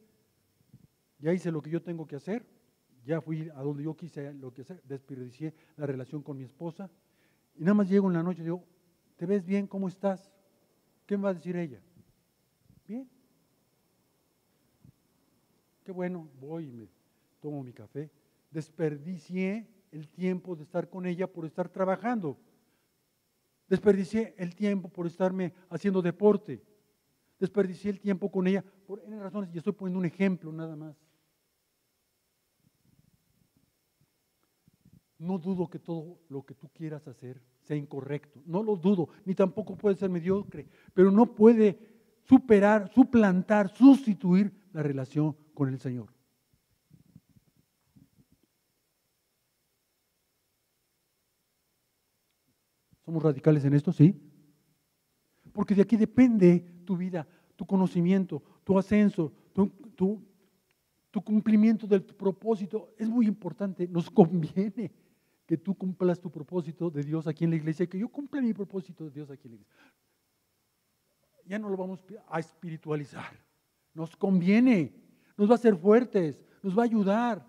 ya hice lo que yo tengo que hacer, ya fui a donde yo quise lo que desperdicié la relación con mi esposa, y nada más llego en la noche y digo, ¿te ves bien? ¿Cómo estás? ¿Qué me va a decir ella? Bien. Qué bueno, voy y me tomo mi café. Desperdicié el tiempo de estar con ella por estar trabajando. Desperdicié el tiempo por estarme haciendo deporte. Desperdicié el tiempo con ella por N razones y estoy poniendo un ejemplo nada más. No dudo que todo lo que tú quieras hacer sea incorrecto. No lo dudo, ni tampoco puede ser mediocre, pero no puede superar, suplantar, sustituir la relación con el Señor. ¿Somos radicales en esto? Sí. Porque de aquí depende tu vida, tu conocimiento, tu ascenso, tu, cumplimiento del propósito. Es muy importante, nos (laughs) conviene que tú cumplas tu propósito de Dios aquí en la iglesia, que yo cumpla mi propósito de Dios aquí en la iglesia. Ya no lo vamos a espiritualizar. Nos conviene, nos va a hacer fuertes, nos va a ayudar.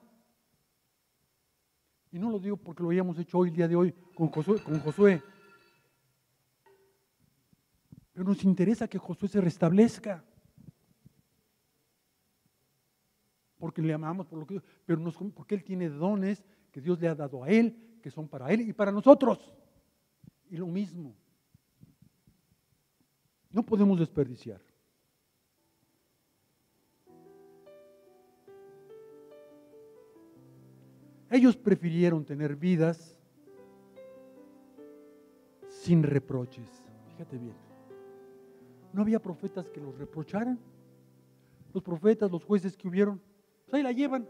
Y no lo digo porque lo hayamos hecho hoy, el día de hoy, con Josué. Con Josué. Pero nos interesa que Josué se restablezca. Porque le amamos, por lo que, pero nos, porque Él tiene dones que Dios le ha dado a Él, que son para Él y para nosotros. Y lo mismo. No podemos desperdiciar. Ellos prefirieron tener vidas sin reproches. Fíjate bien. ¿No había profetas que los reprocharan? Los profetas, los jueces que hubieron, pues ahí la llevan.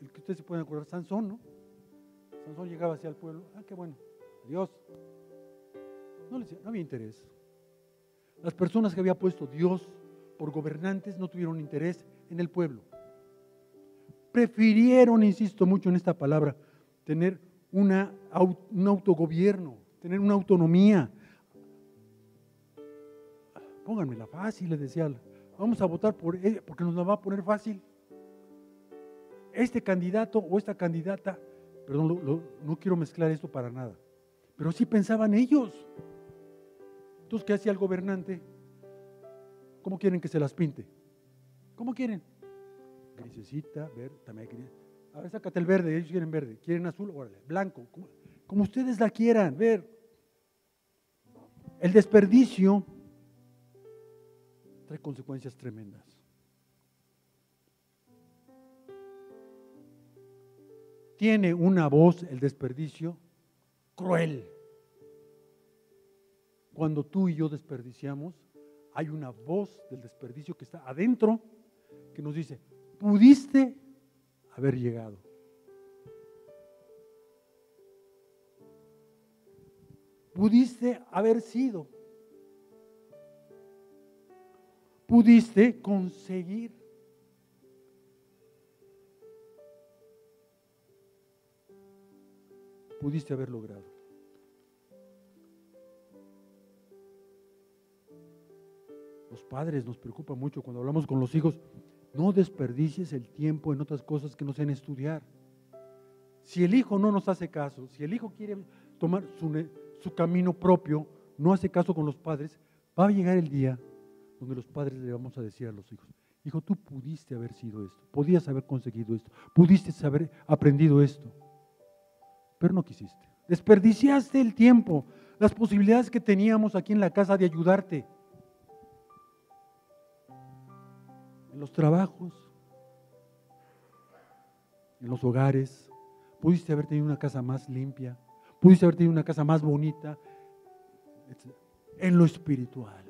El que ustedes se pueden acordar, Sansón, ¿no? Sansón llegaba hacia el pueblo, ah, qué bueno, Dios. No, no había interés. Las personas que había puesto Dios por gobernantes no tuvieron interés en el pueblo. Prefirieron, insisto mucho en esta palabra, tener una, un autogobierno, tener una autonomía. Pónganmela fácil, les decía. Vamos a votar por él porque nos la va a poner fácil. Este candidato o esta candidata, perdón, no quiero mezclar esto para nada, pero sí pensaban ellos. Entonces, ¿qué hacía el gobernante? ¿Cómo quieren que se las pinte? ¿Cómo quieren? Grisecita, verde, también A ver, sácate el verde, ellos quieren verde. ¿Quieren azul? Órale, blanco. Como, ustedes la quieran, ver. El desperdicio trae consecuencias tremendas. Tiene una voz el desperdicio cruel. Cuando tú y yo desperdiciamos, hay una voz del desperdicio que está adentro que nos dice, pudiste haber llegado. Pudiste haber sido. Pudiste conseguir. Pudiste haber logrado. Los padres nos preocupa mucho cuando hablamos con los hijos. No desperdicies el tiempo en otras cosas que no sean estudiar. Si el hijo no nos hace caso, si el hijo quiere tomar su, su camino propio, no hace caso con los padres, va a llegar el día donde los padres le vamos a decir a los hijos, hijo, tú pudiste haber sido esto, podías haber conseguido esto, pudiste haber aprendido esto, pero no quisiste. Desperdiciaste el tiempo, las posibilidades que teníamos aquí en la casa de ayudarte. en los trabajos, en los hogares. Pudiste haber tenido una casa más limpia, pudiste haber tenido una casa más bonita, en lo espiritual.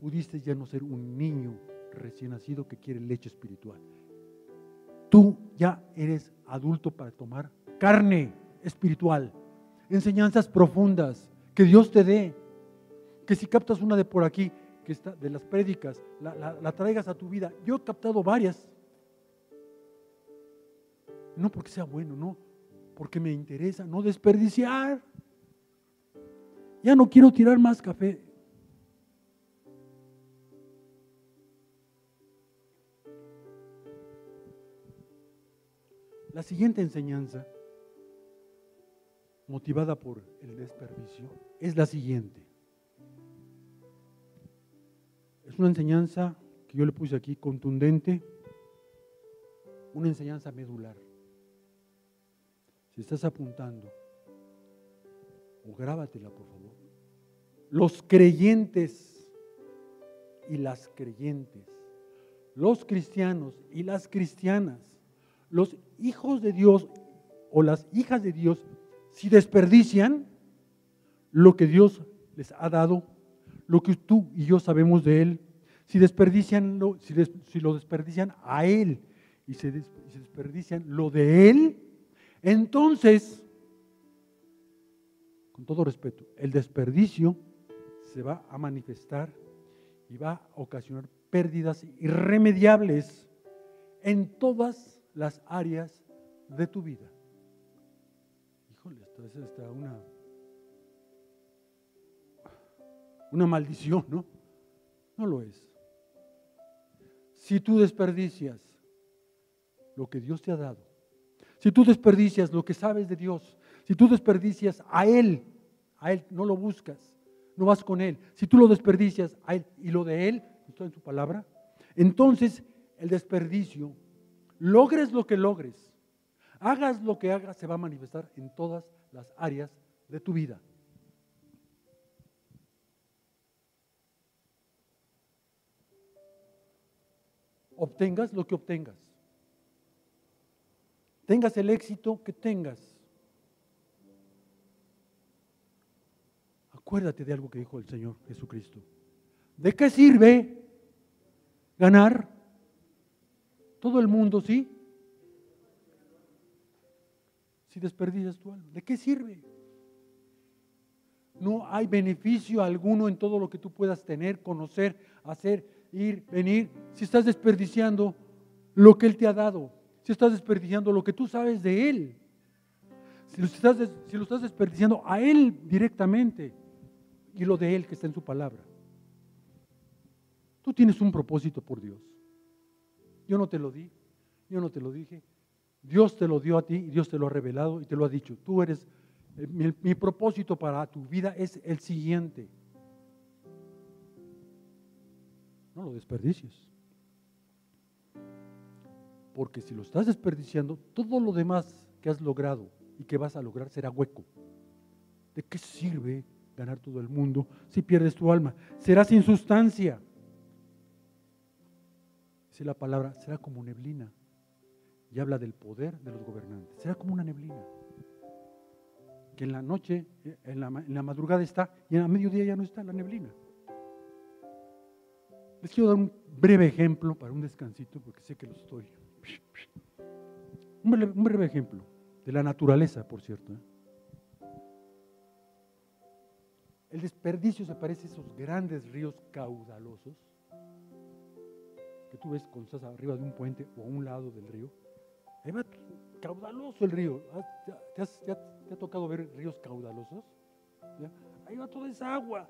Pudiste ya no ser un niño recién nacido que quiere leche espiritual. Tú ya eres adulto para tomar carne espiritual, enseñanzas profundas que Dios te dé. Que si captas una de por aquí, que está, de las prédicas, la, traigas a tu vida. Yo he captado varias. No porque sea bueno, no, porque me interesa no desperdiciar. Ya no quiero tirar más café. La siguiente enseñanza, motivada por el desperdicio, es la siguiente. Es una enseñanza que yo le puse aquí contundente, una enseñanza medular. Si estás apuntando, o grábatela por favor. Los creyentes y las creyentes, los cristianos y las cristianas, los hijos de Dios o las hijas de Dios, si desperdician lo que Dios les ha dado lo que tú y yo sabemos de Él, si, desperdician lo, si, lo desperdician a Él y se, desperdician lo de Él, entonces, con todo respeto, el desperdicio se va a manifestar y va a ocasionar pérdidas irremediables en todas las áreas de tu vida. Híjole, esto está una una maldición, ¿no? No lo es. Si tú desperdicias lo que Dios te ha dado, si tú desperdicias lo que sabes de Dios, si tú desperdicias a Él, a Él no lo buscas, no vas con Él, si tú lo desperdicias a Él y lo de Él, está en su palabra, entonces el desperdicio, logres lo que logres, hagas lo que hagas, se va a manifestar en todas las áreas de tu vida. obtengas lo que obtengas. Tengas el éxito que tengas. Acuérdate de algo que dijo el Señor Jesucristo. ¿De qué sirve ganar todo el mundo, sí? Si desperdicias tu alma, ¿de qué sirve? No hay beneficio alguno en todo lo que tú puedas tener, conocer, hacer ir, venir, si estás desperdiciando lo que Él te ha dado, si estás desperdiciando lo que tú sabes de Él, si lo estás, si lo estás desperdiciando a Él directamente y lo de Él que está en su palabra. Tú tienes un propósito por Dios. Yo no te lo di, yo no te lo dije. Dios te lo dio a ti y Dios te lo ha revelado y te lo ha dicho. Tú eres, eh, mi, propósito para tu vida es el siguiente. No lo desperdicies. Porque si lo estás desperdiciando, todo lo demás que has logrado y que vas a lograr será hueco. ¿De qué sirve ganar todo el mundo si pierdes tu alma? Será sin sustancia. Dice la palabra, será como neblina. Y habla del poder de los gobernantes. Será como una neblina. Que en la noche, en la, en la madrugada está y en la mediodía ya no está la neblina. Les quiero dar un breve ejemplo para un descansito, porque sé que lo estoy. Un breve, un breve ejemplo de la naturaleza, por cierto. ¿eh? El desperdicio se parece a esos grandes ríos caudalosos que tú ves cuando estás arriba de un puente o a un lado del río. Ahí va caudaloso el río. ¿Te, ha tocado ver ríos caudalosos? Ahí va toda esa agua.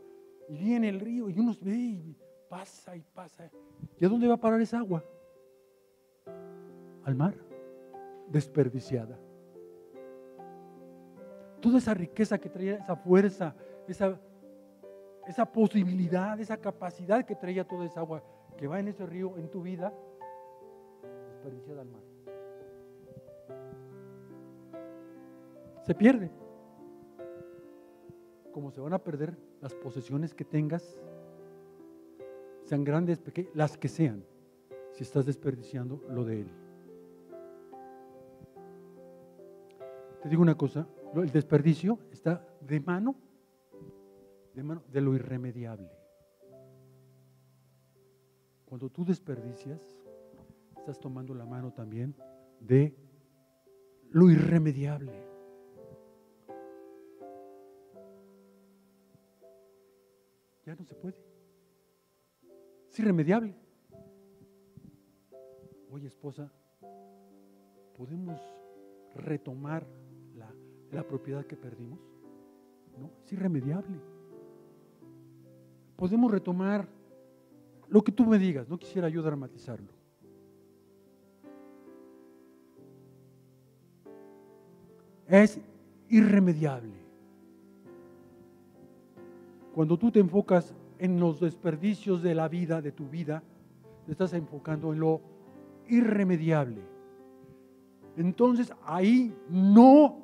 Y viene el río y uno ve y pasa y pasa. ¿Y a dónde va a parar esa agua? Al mar. Desperdiciada. Toda esa riqueza que traía, esa fuerza, esa, esa posibilidad, esa capacidad que traía toda esa agua que va en ese río en tu vida, desperdiciada al mar. Se pierde. Como se van a perder las posesiones que tengas, sean grandes, pequeñas, las que sean, si estás desperdiciando lo de Él. Te digo una cosa, el desperdicio está de mano, de mano de lo irremediable. Cuando tú desperdicias, estás tomando la mano también de lo irremediable. Ya no se puede. Es irremediable. Oye, esposa, ¿podemos retomar la propiedad que perdimos? No, es irremediable. Podemos retomar lo que tú me digas, no quisiera yo dramatizarlo. Es irremediable. Cuando tú te enfocas en los desperdicios de la vida, de tu vida, te estás enfocando en lo irremediable. Entonces ahí no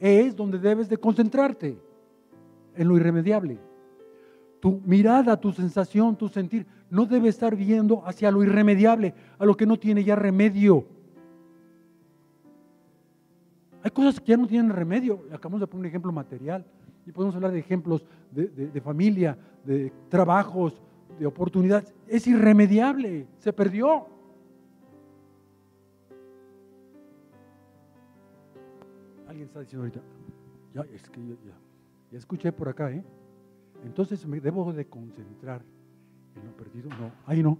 es donde debes de concentrarte, en lo irremediable. Tu mirada, tu sensación, tu sentir, no debe estar viendo hacia lo irremediable, a lo que no tiene ya remedio. Hay cosas que ya no tienen remedio. Acabamos de poner un ejemplo material y podemos hablar de ejemplos de, familia, de trabajos, de oportunidades. Es irremediable, se perdió. Alguien está diciendo ahorita, ya escuché por acá, ¿eh? Entonces me debo de concentrar en lo perdido. No, ahí no.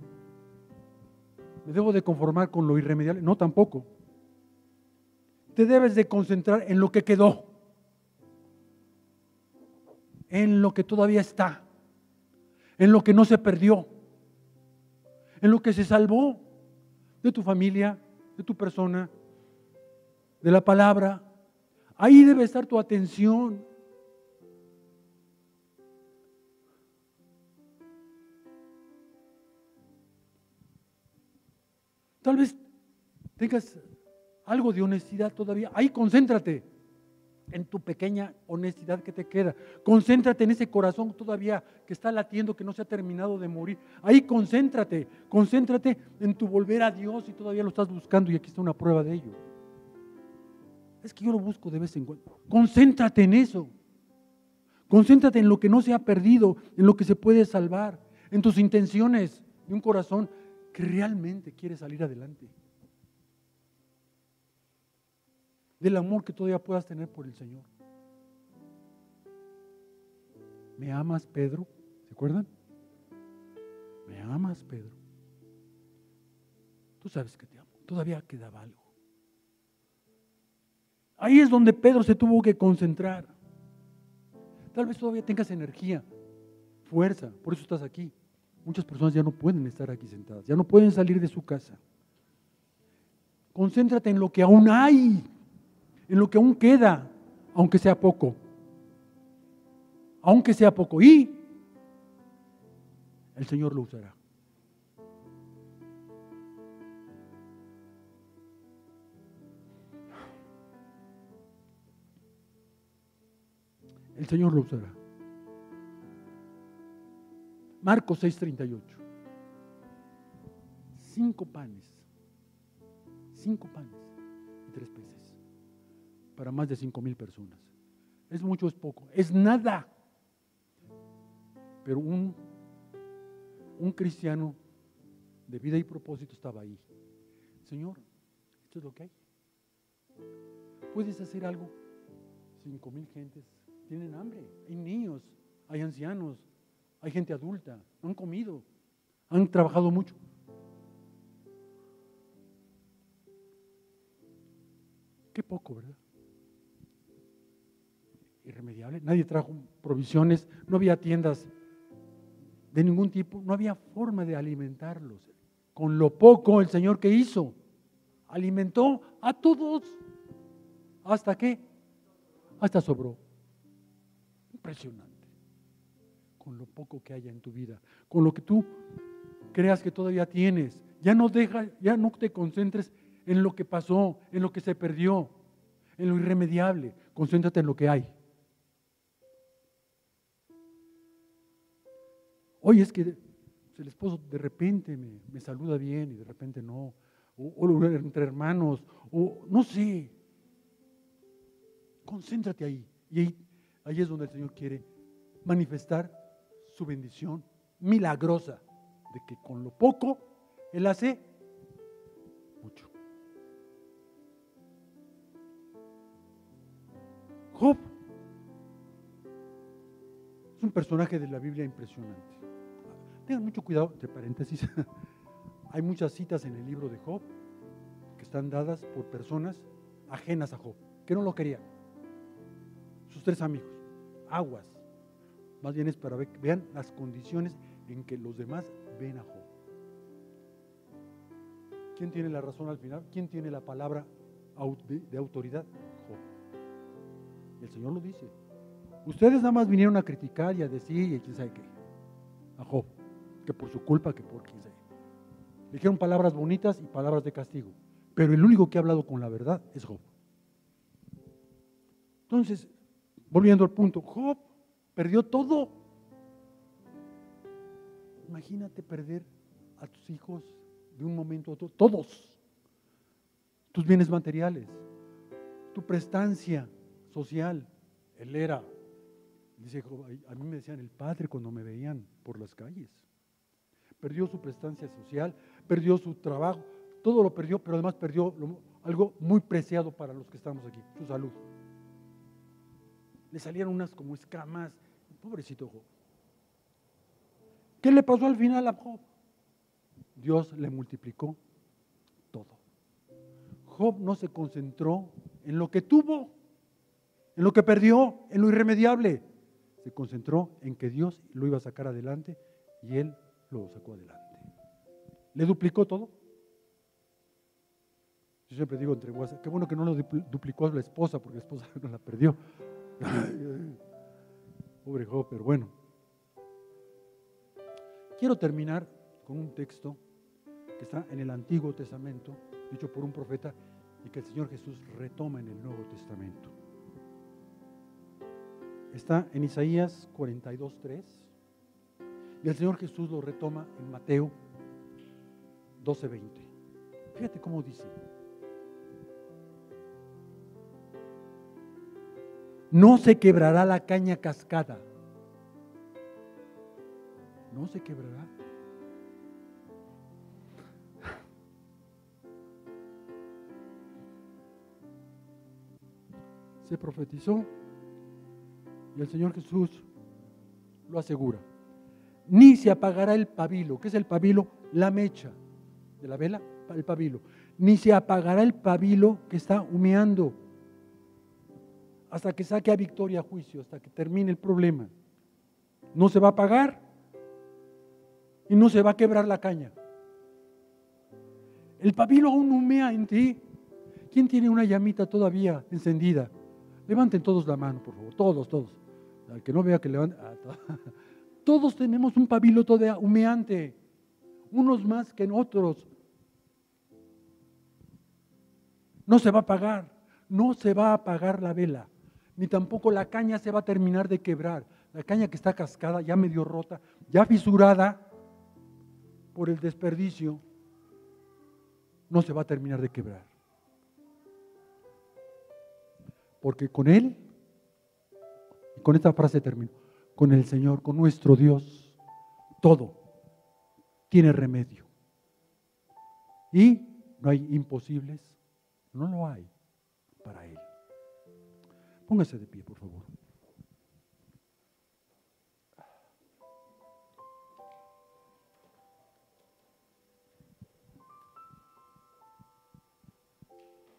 Me debo de conformar con lo irremediable. No, tampoco. Te debes de concentrar en lo que quedó. En lo que todavía está. En lo que no se perdió. En lo que se salvó de tu familia, de tu persona, de la palabra, Ahí debe estar tu atención. Tal vez tengas algo de honestidad todavía. Ahí concéntrate en tu pequeña honestidad que te queda. Concéntrate en ese corazón todavía que está latiendo, que no se ha terminado de morir. Ahí concéntrate, concéntrate en tu volver a Dios y todavía lo estás buscando y aquí está una prueba de ello. Es que yo lo busco de vez en cuando. Concéntrate en eso. Concéntrate en lo que no se ha perdido, en lo que se puede salvar, en tus intenciones de un corazón que realmente quiere salir adelante. Del amor que todavía puedas tener por el Señor. ¿Me amas, Pedro? ¿Se acuerdan? ¿Me amas, Pedro? Tú sabes que te amo. todavía quedaba algo. Ahí es donde Pedro se tuvo que concentrar. Tal vez todavía tengas energía, fuerza, por eso estás aquí. Muchas personas ya no pueden estar aquí sentadas, ya no pueden salir de su casa. Concéntrate en lo que aún hay, en lo que aún queda, aunque sea poco. Aunque sea poco. Y el Señor lo usará. El Señor lo usará. Marcos 6:38. Cinco panes. Cinco panes y tres peces. Para más de cinco mil personas. Es mucho, es poco. Es nada. Pero un, un cristiano de vida y propósito estaba ahí. Señor, esto es lo que hay. ¿Puedes hacer algo? Cinco mil gentes tienen hambre, hay niños, hay ancianos, hay gente adulta, han comido, han trabajado mucho. Qué poco, ¿verdad? Irremediable. Nadie trajo provisiones, no había tiendas de ningún tipo, no había forma de alimentarlos. Con lo poco el Señor que hizo, alimentó a todos. ¿Hasta qué? Hasta sobró impresionante con lo poco que haya en tu vida, con lo que tú creas que todavía tienes. Ya no deja, ya no te concentres en lo que pasó, en lo que se perdió, en lo irremediable. Concéntrate en lo que hay. Oye, es que el esposo de repente me, saluda bien y de repente no. O, o, entre hermanos, o no sé. Concéntrate ahí. Y Ahí es donde el Señor quiere manifestar su bendición milagrosa, de que con lo poco Él hace mucho. Job es un personaje de la Biblia impresionante. Tengan mucho cuidado, entre paréntesis, (laughs) hay muchas citas en el libro de Job que están dadas por personas ajenas a Job, que no lo querían. Sus tres amigos aguas. Más bien es para ver, vean las condiciones en que los demás ven a Job. ¿Quién tiene la razón al final? ¿Quién tiene la palabra de autoridad? Job. El Señor lo dice. Ustedes nada más vinieron a criticar y a decir y quién sabe qué. A Job. Que por su culpa, que por quién sabe. Dijeron palabras bonitas y palabras de castigo. Pero el único que ha hablado con la verdad es Job. Entonces, Volviendo al punto, Job perdió todo. Imagínate perder a tus hijos de un momento a otro, todos, tus bienes materiales, tu prestancia social. Él era, dice a mí me decían el padre cuando me veían por las calles. Perdió su prestancia social, perdió su trabajo, todo lo perdió, pero además perdió algo muy preciado para los que estamos aquí, su salud le salieron unas como escamas. Pobrecito Job. ¿Qué le pasó al final a Job? Dios le multiplicó todo. Job no se concentró en lo que tuvo, en lo que perdió, en lo irremediable. Se concentró en que Dios lo iba a sacar adelante y él lo sacó adelante. ¿Le duplicó todo? Yo siempre digo entre WhatsApp, qué bueno que no lo duplicó a la esposa, porque la esposa (laughs) no la perdió. Pobre Job, pero bueno. Quiero terminar con un texto que está en el Antiguo Testamento, dicho por un profeta, y que el Señor Jesús retoma en el Nuevo Testamento. Está en Isaías 42.3 y el Señor Jesús lo retoma en Mateo 12.20. Fíjate cómo dice. No se quebrará la caña cascada. No se quebrará. Se profetizó y el Señor Jesús lo asegura. Ni se apagará el pabilo. ¿Qué es el pabilo? La mecha de la vela, el pabilo. ni se apagará el pabilo que está humeando hasta que saque a victoria a juicio, hasta que termine el problema. No se va a apagar y no se va a quebrar la caña. El pabilo aún humea en ti. ¿Quién tiene una llamita todavía encendida? Levanten todos la mano, por favor. Todos, todos. Al que no vea que levante. Ah, (laughs) todos tenemos un pabilo todavía humeante. Unos más que en otros. No se va a apagar. No se va a apagar la vela. Ni tampoco la caña se va a terminar de quebrar. La caña que está cascada, ya medio rota, ya fisurada por el desperdicio, no se va a terminar de quebrar. Porque con Él, y con esta frase termino, con el Señor, con nuestro Dios, todo tiene remedio. Y no hay imposibles, no lo hay para Él. Póngase de pie, por favor.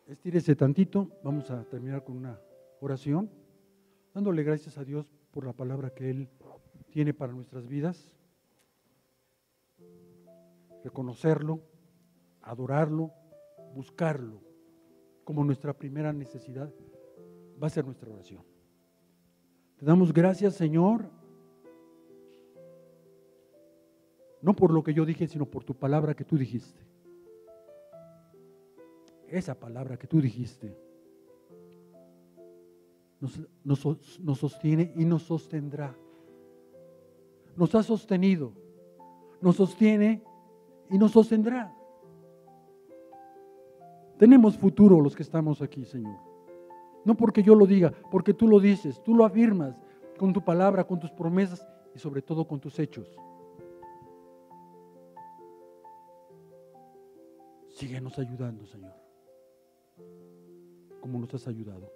Estírese tantito, vamos a terminar con una oración, dándole gracias a Dios por la palabra que Él tiene para nuestras vidas, reconocerlo, adorarlo, buscarlo como nuestra primera necesidad, va a ser nuestra oración. Te damos gracias, Señor, no por lo que yo dije, sino por tu palabra que tú dijiste esa palabra que tú dijiste nos, sostiene y nos sostendrá. Nos ha sostenido, nos sostiene y nos sostendrá. Tenemos futuro los que estamos aquí, Señor. No porque yo lo diga, porque tú lo dices, tú lo afirmas con tu palabra, con tus promesas y sobre todo con tus hechos. Síguenos ayudando, Señor como nos has ayudado.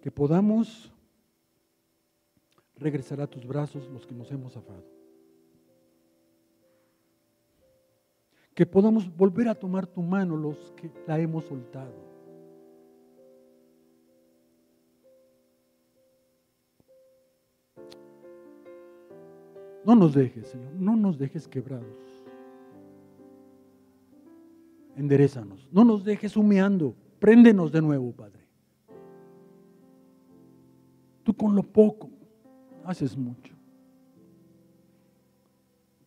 Que podamos regresar a tus brazos los que nos hemos zafado. Que podamos volver a tomar tu mano los que la hemos soltado. No nos dejes, Señor, no nos dejes quebrados enderezanos. No nos dejes humeando. Préndenos de nuevo, Padre. Tú con lo poco haces mucho.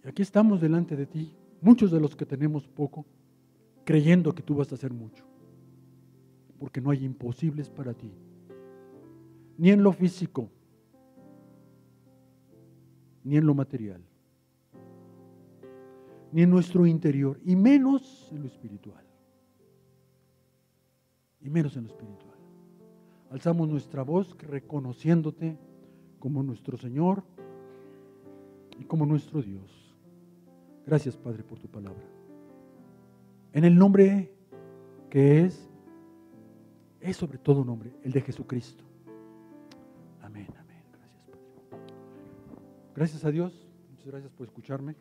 Y aquí estamos delante de ti, muchos de los que tenemos poco, creyendo que tú vas a hacer mucho. Porque no hay imposibles para ti. Ni en lo físico, ni en lo material ni en nuestro interior, y menos en lo espiritual. Y menos en lo espiritual. Alzamos nuestra voz reconociéndote como nuestro Señor y como nuestro Dios. Gracias, Padre, por tu palabra. En el nombre que es, es sobre todo nombre, el de Jesucristo. Gracias a Dios. Muchas gracias por escucharme.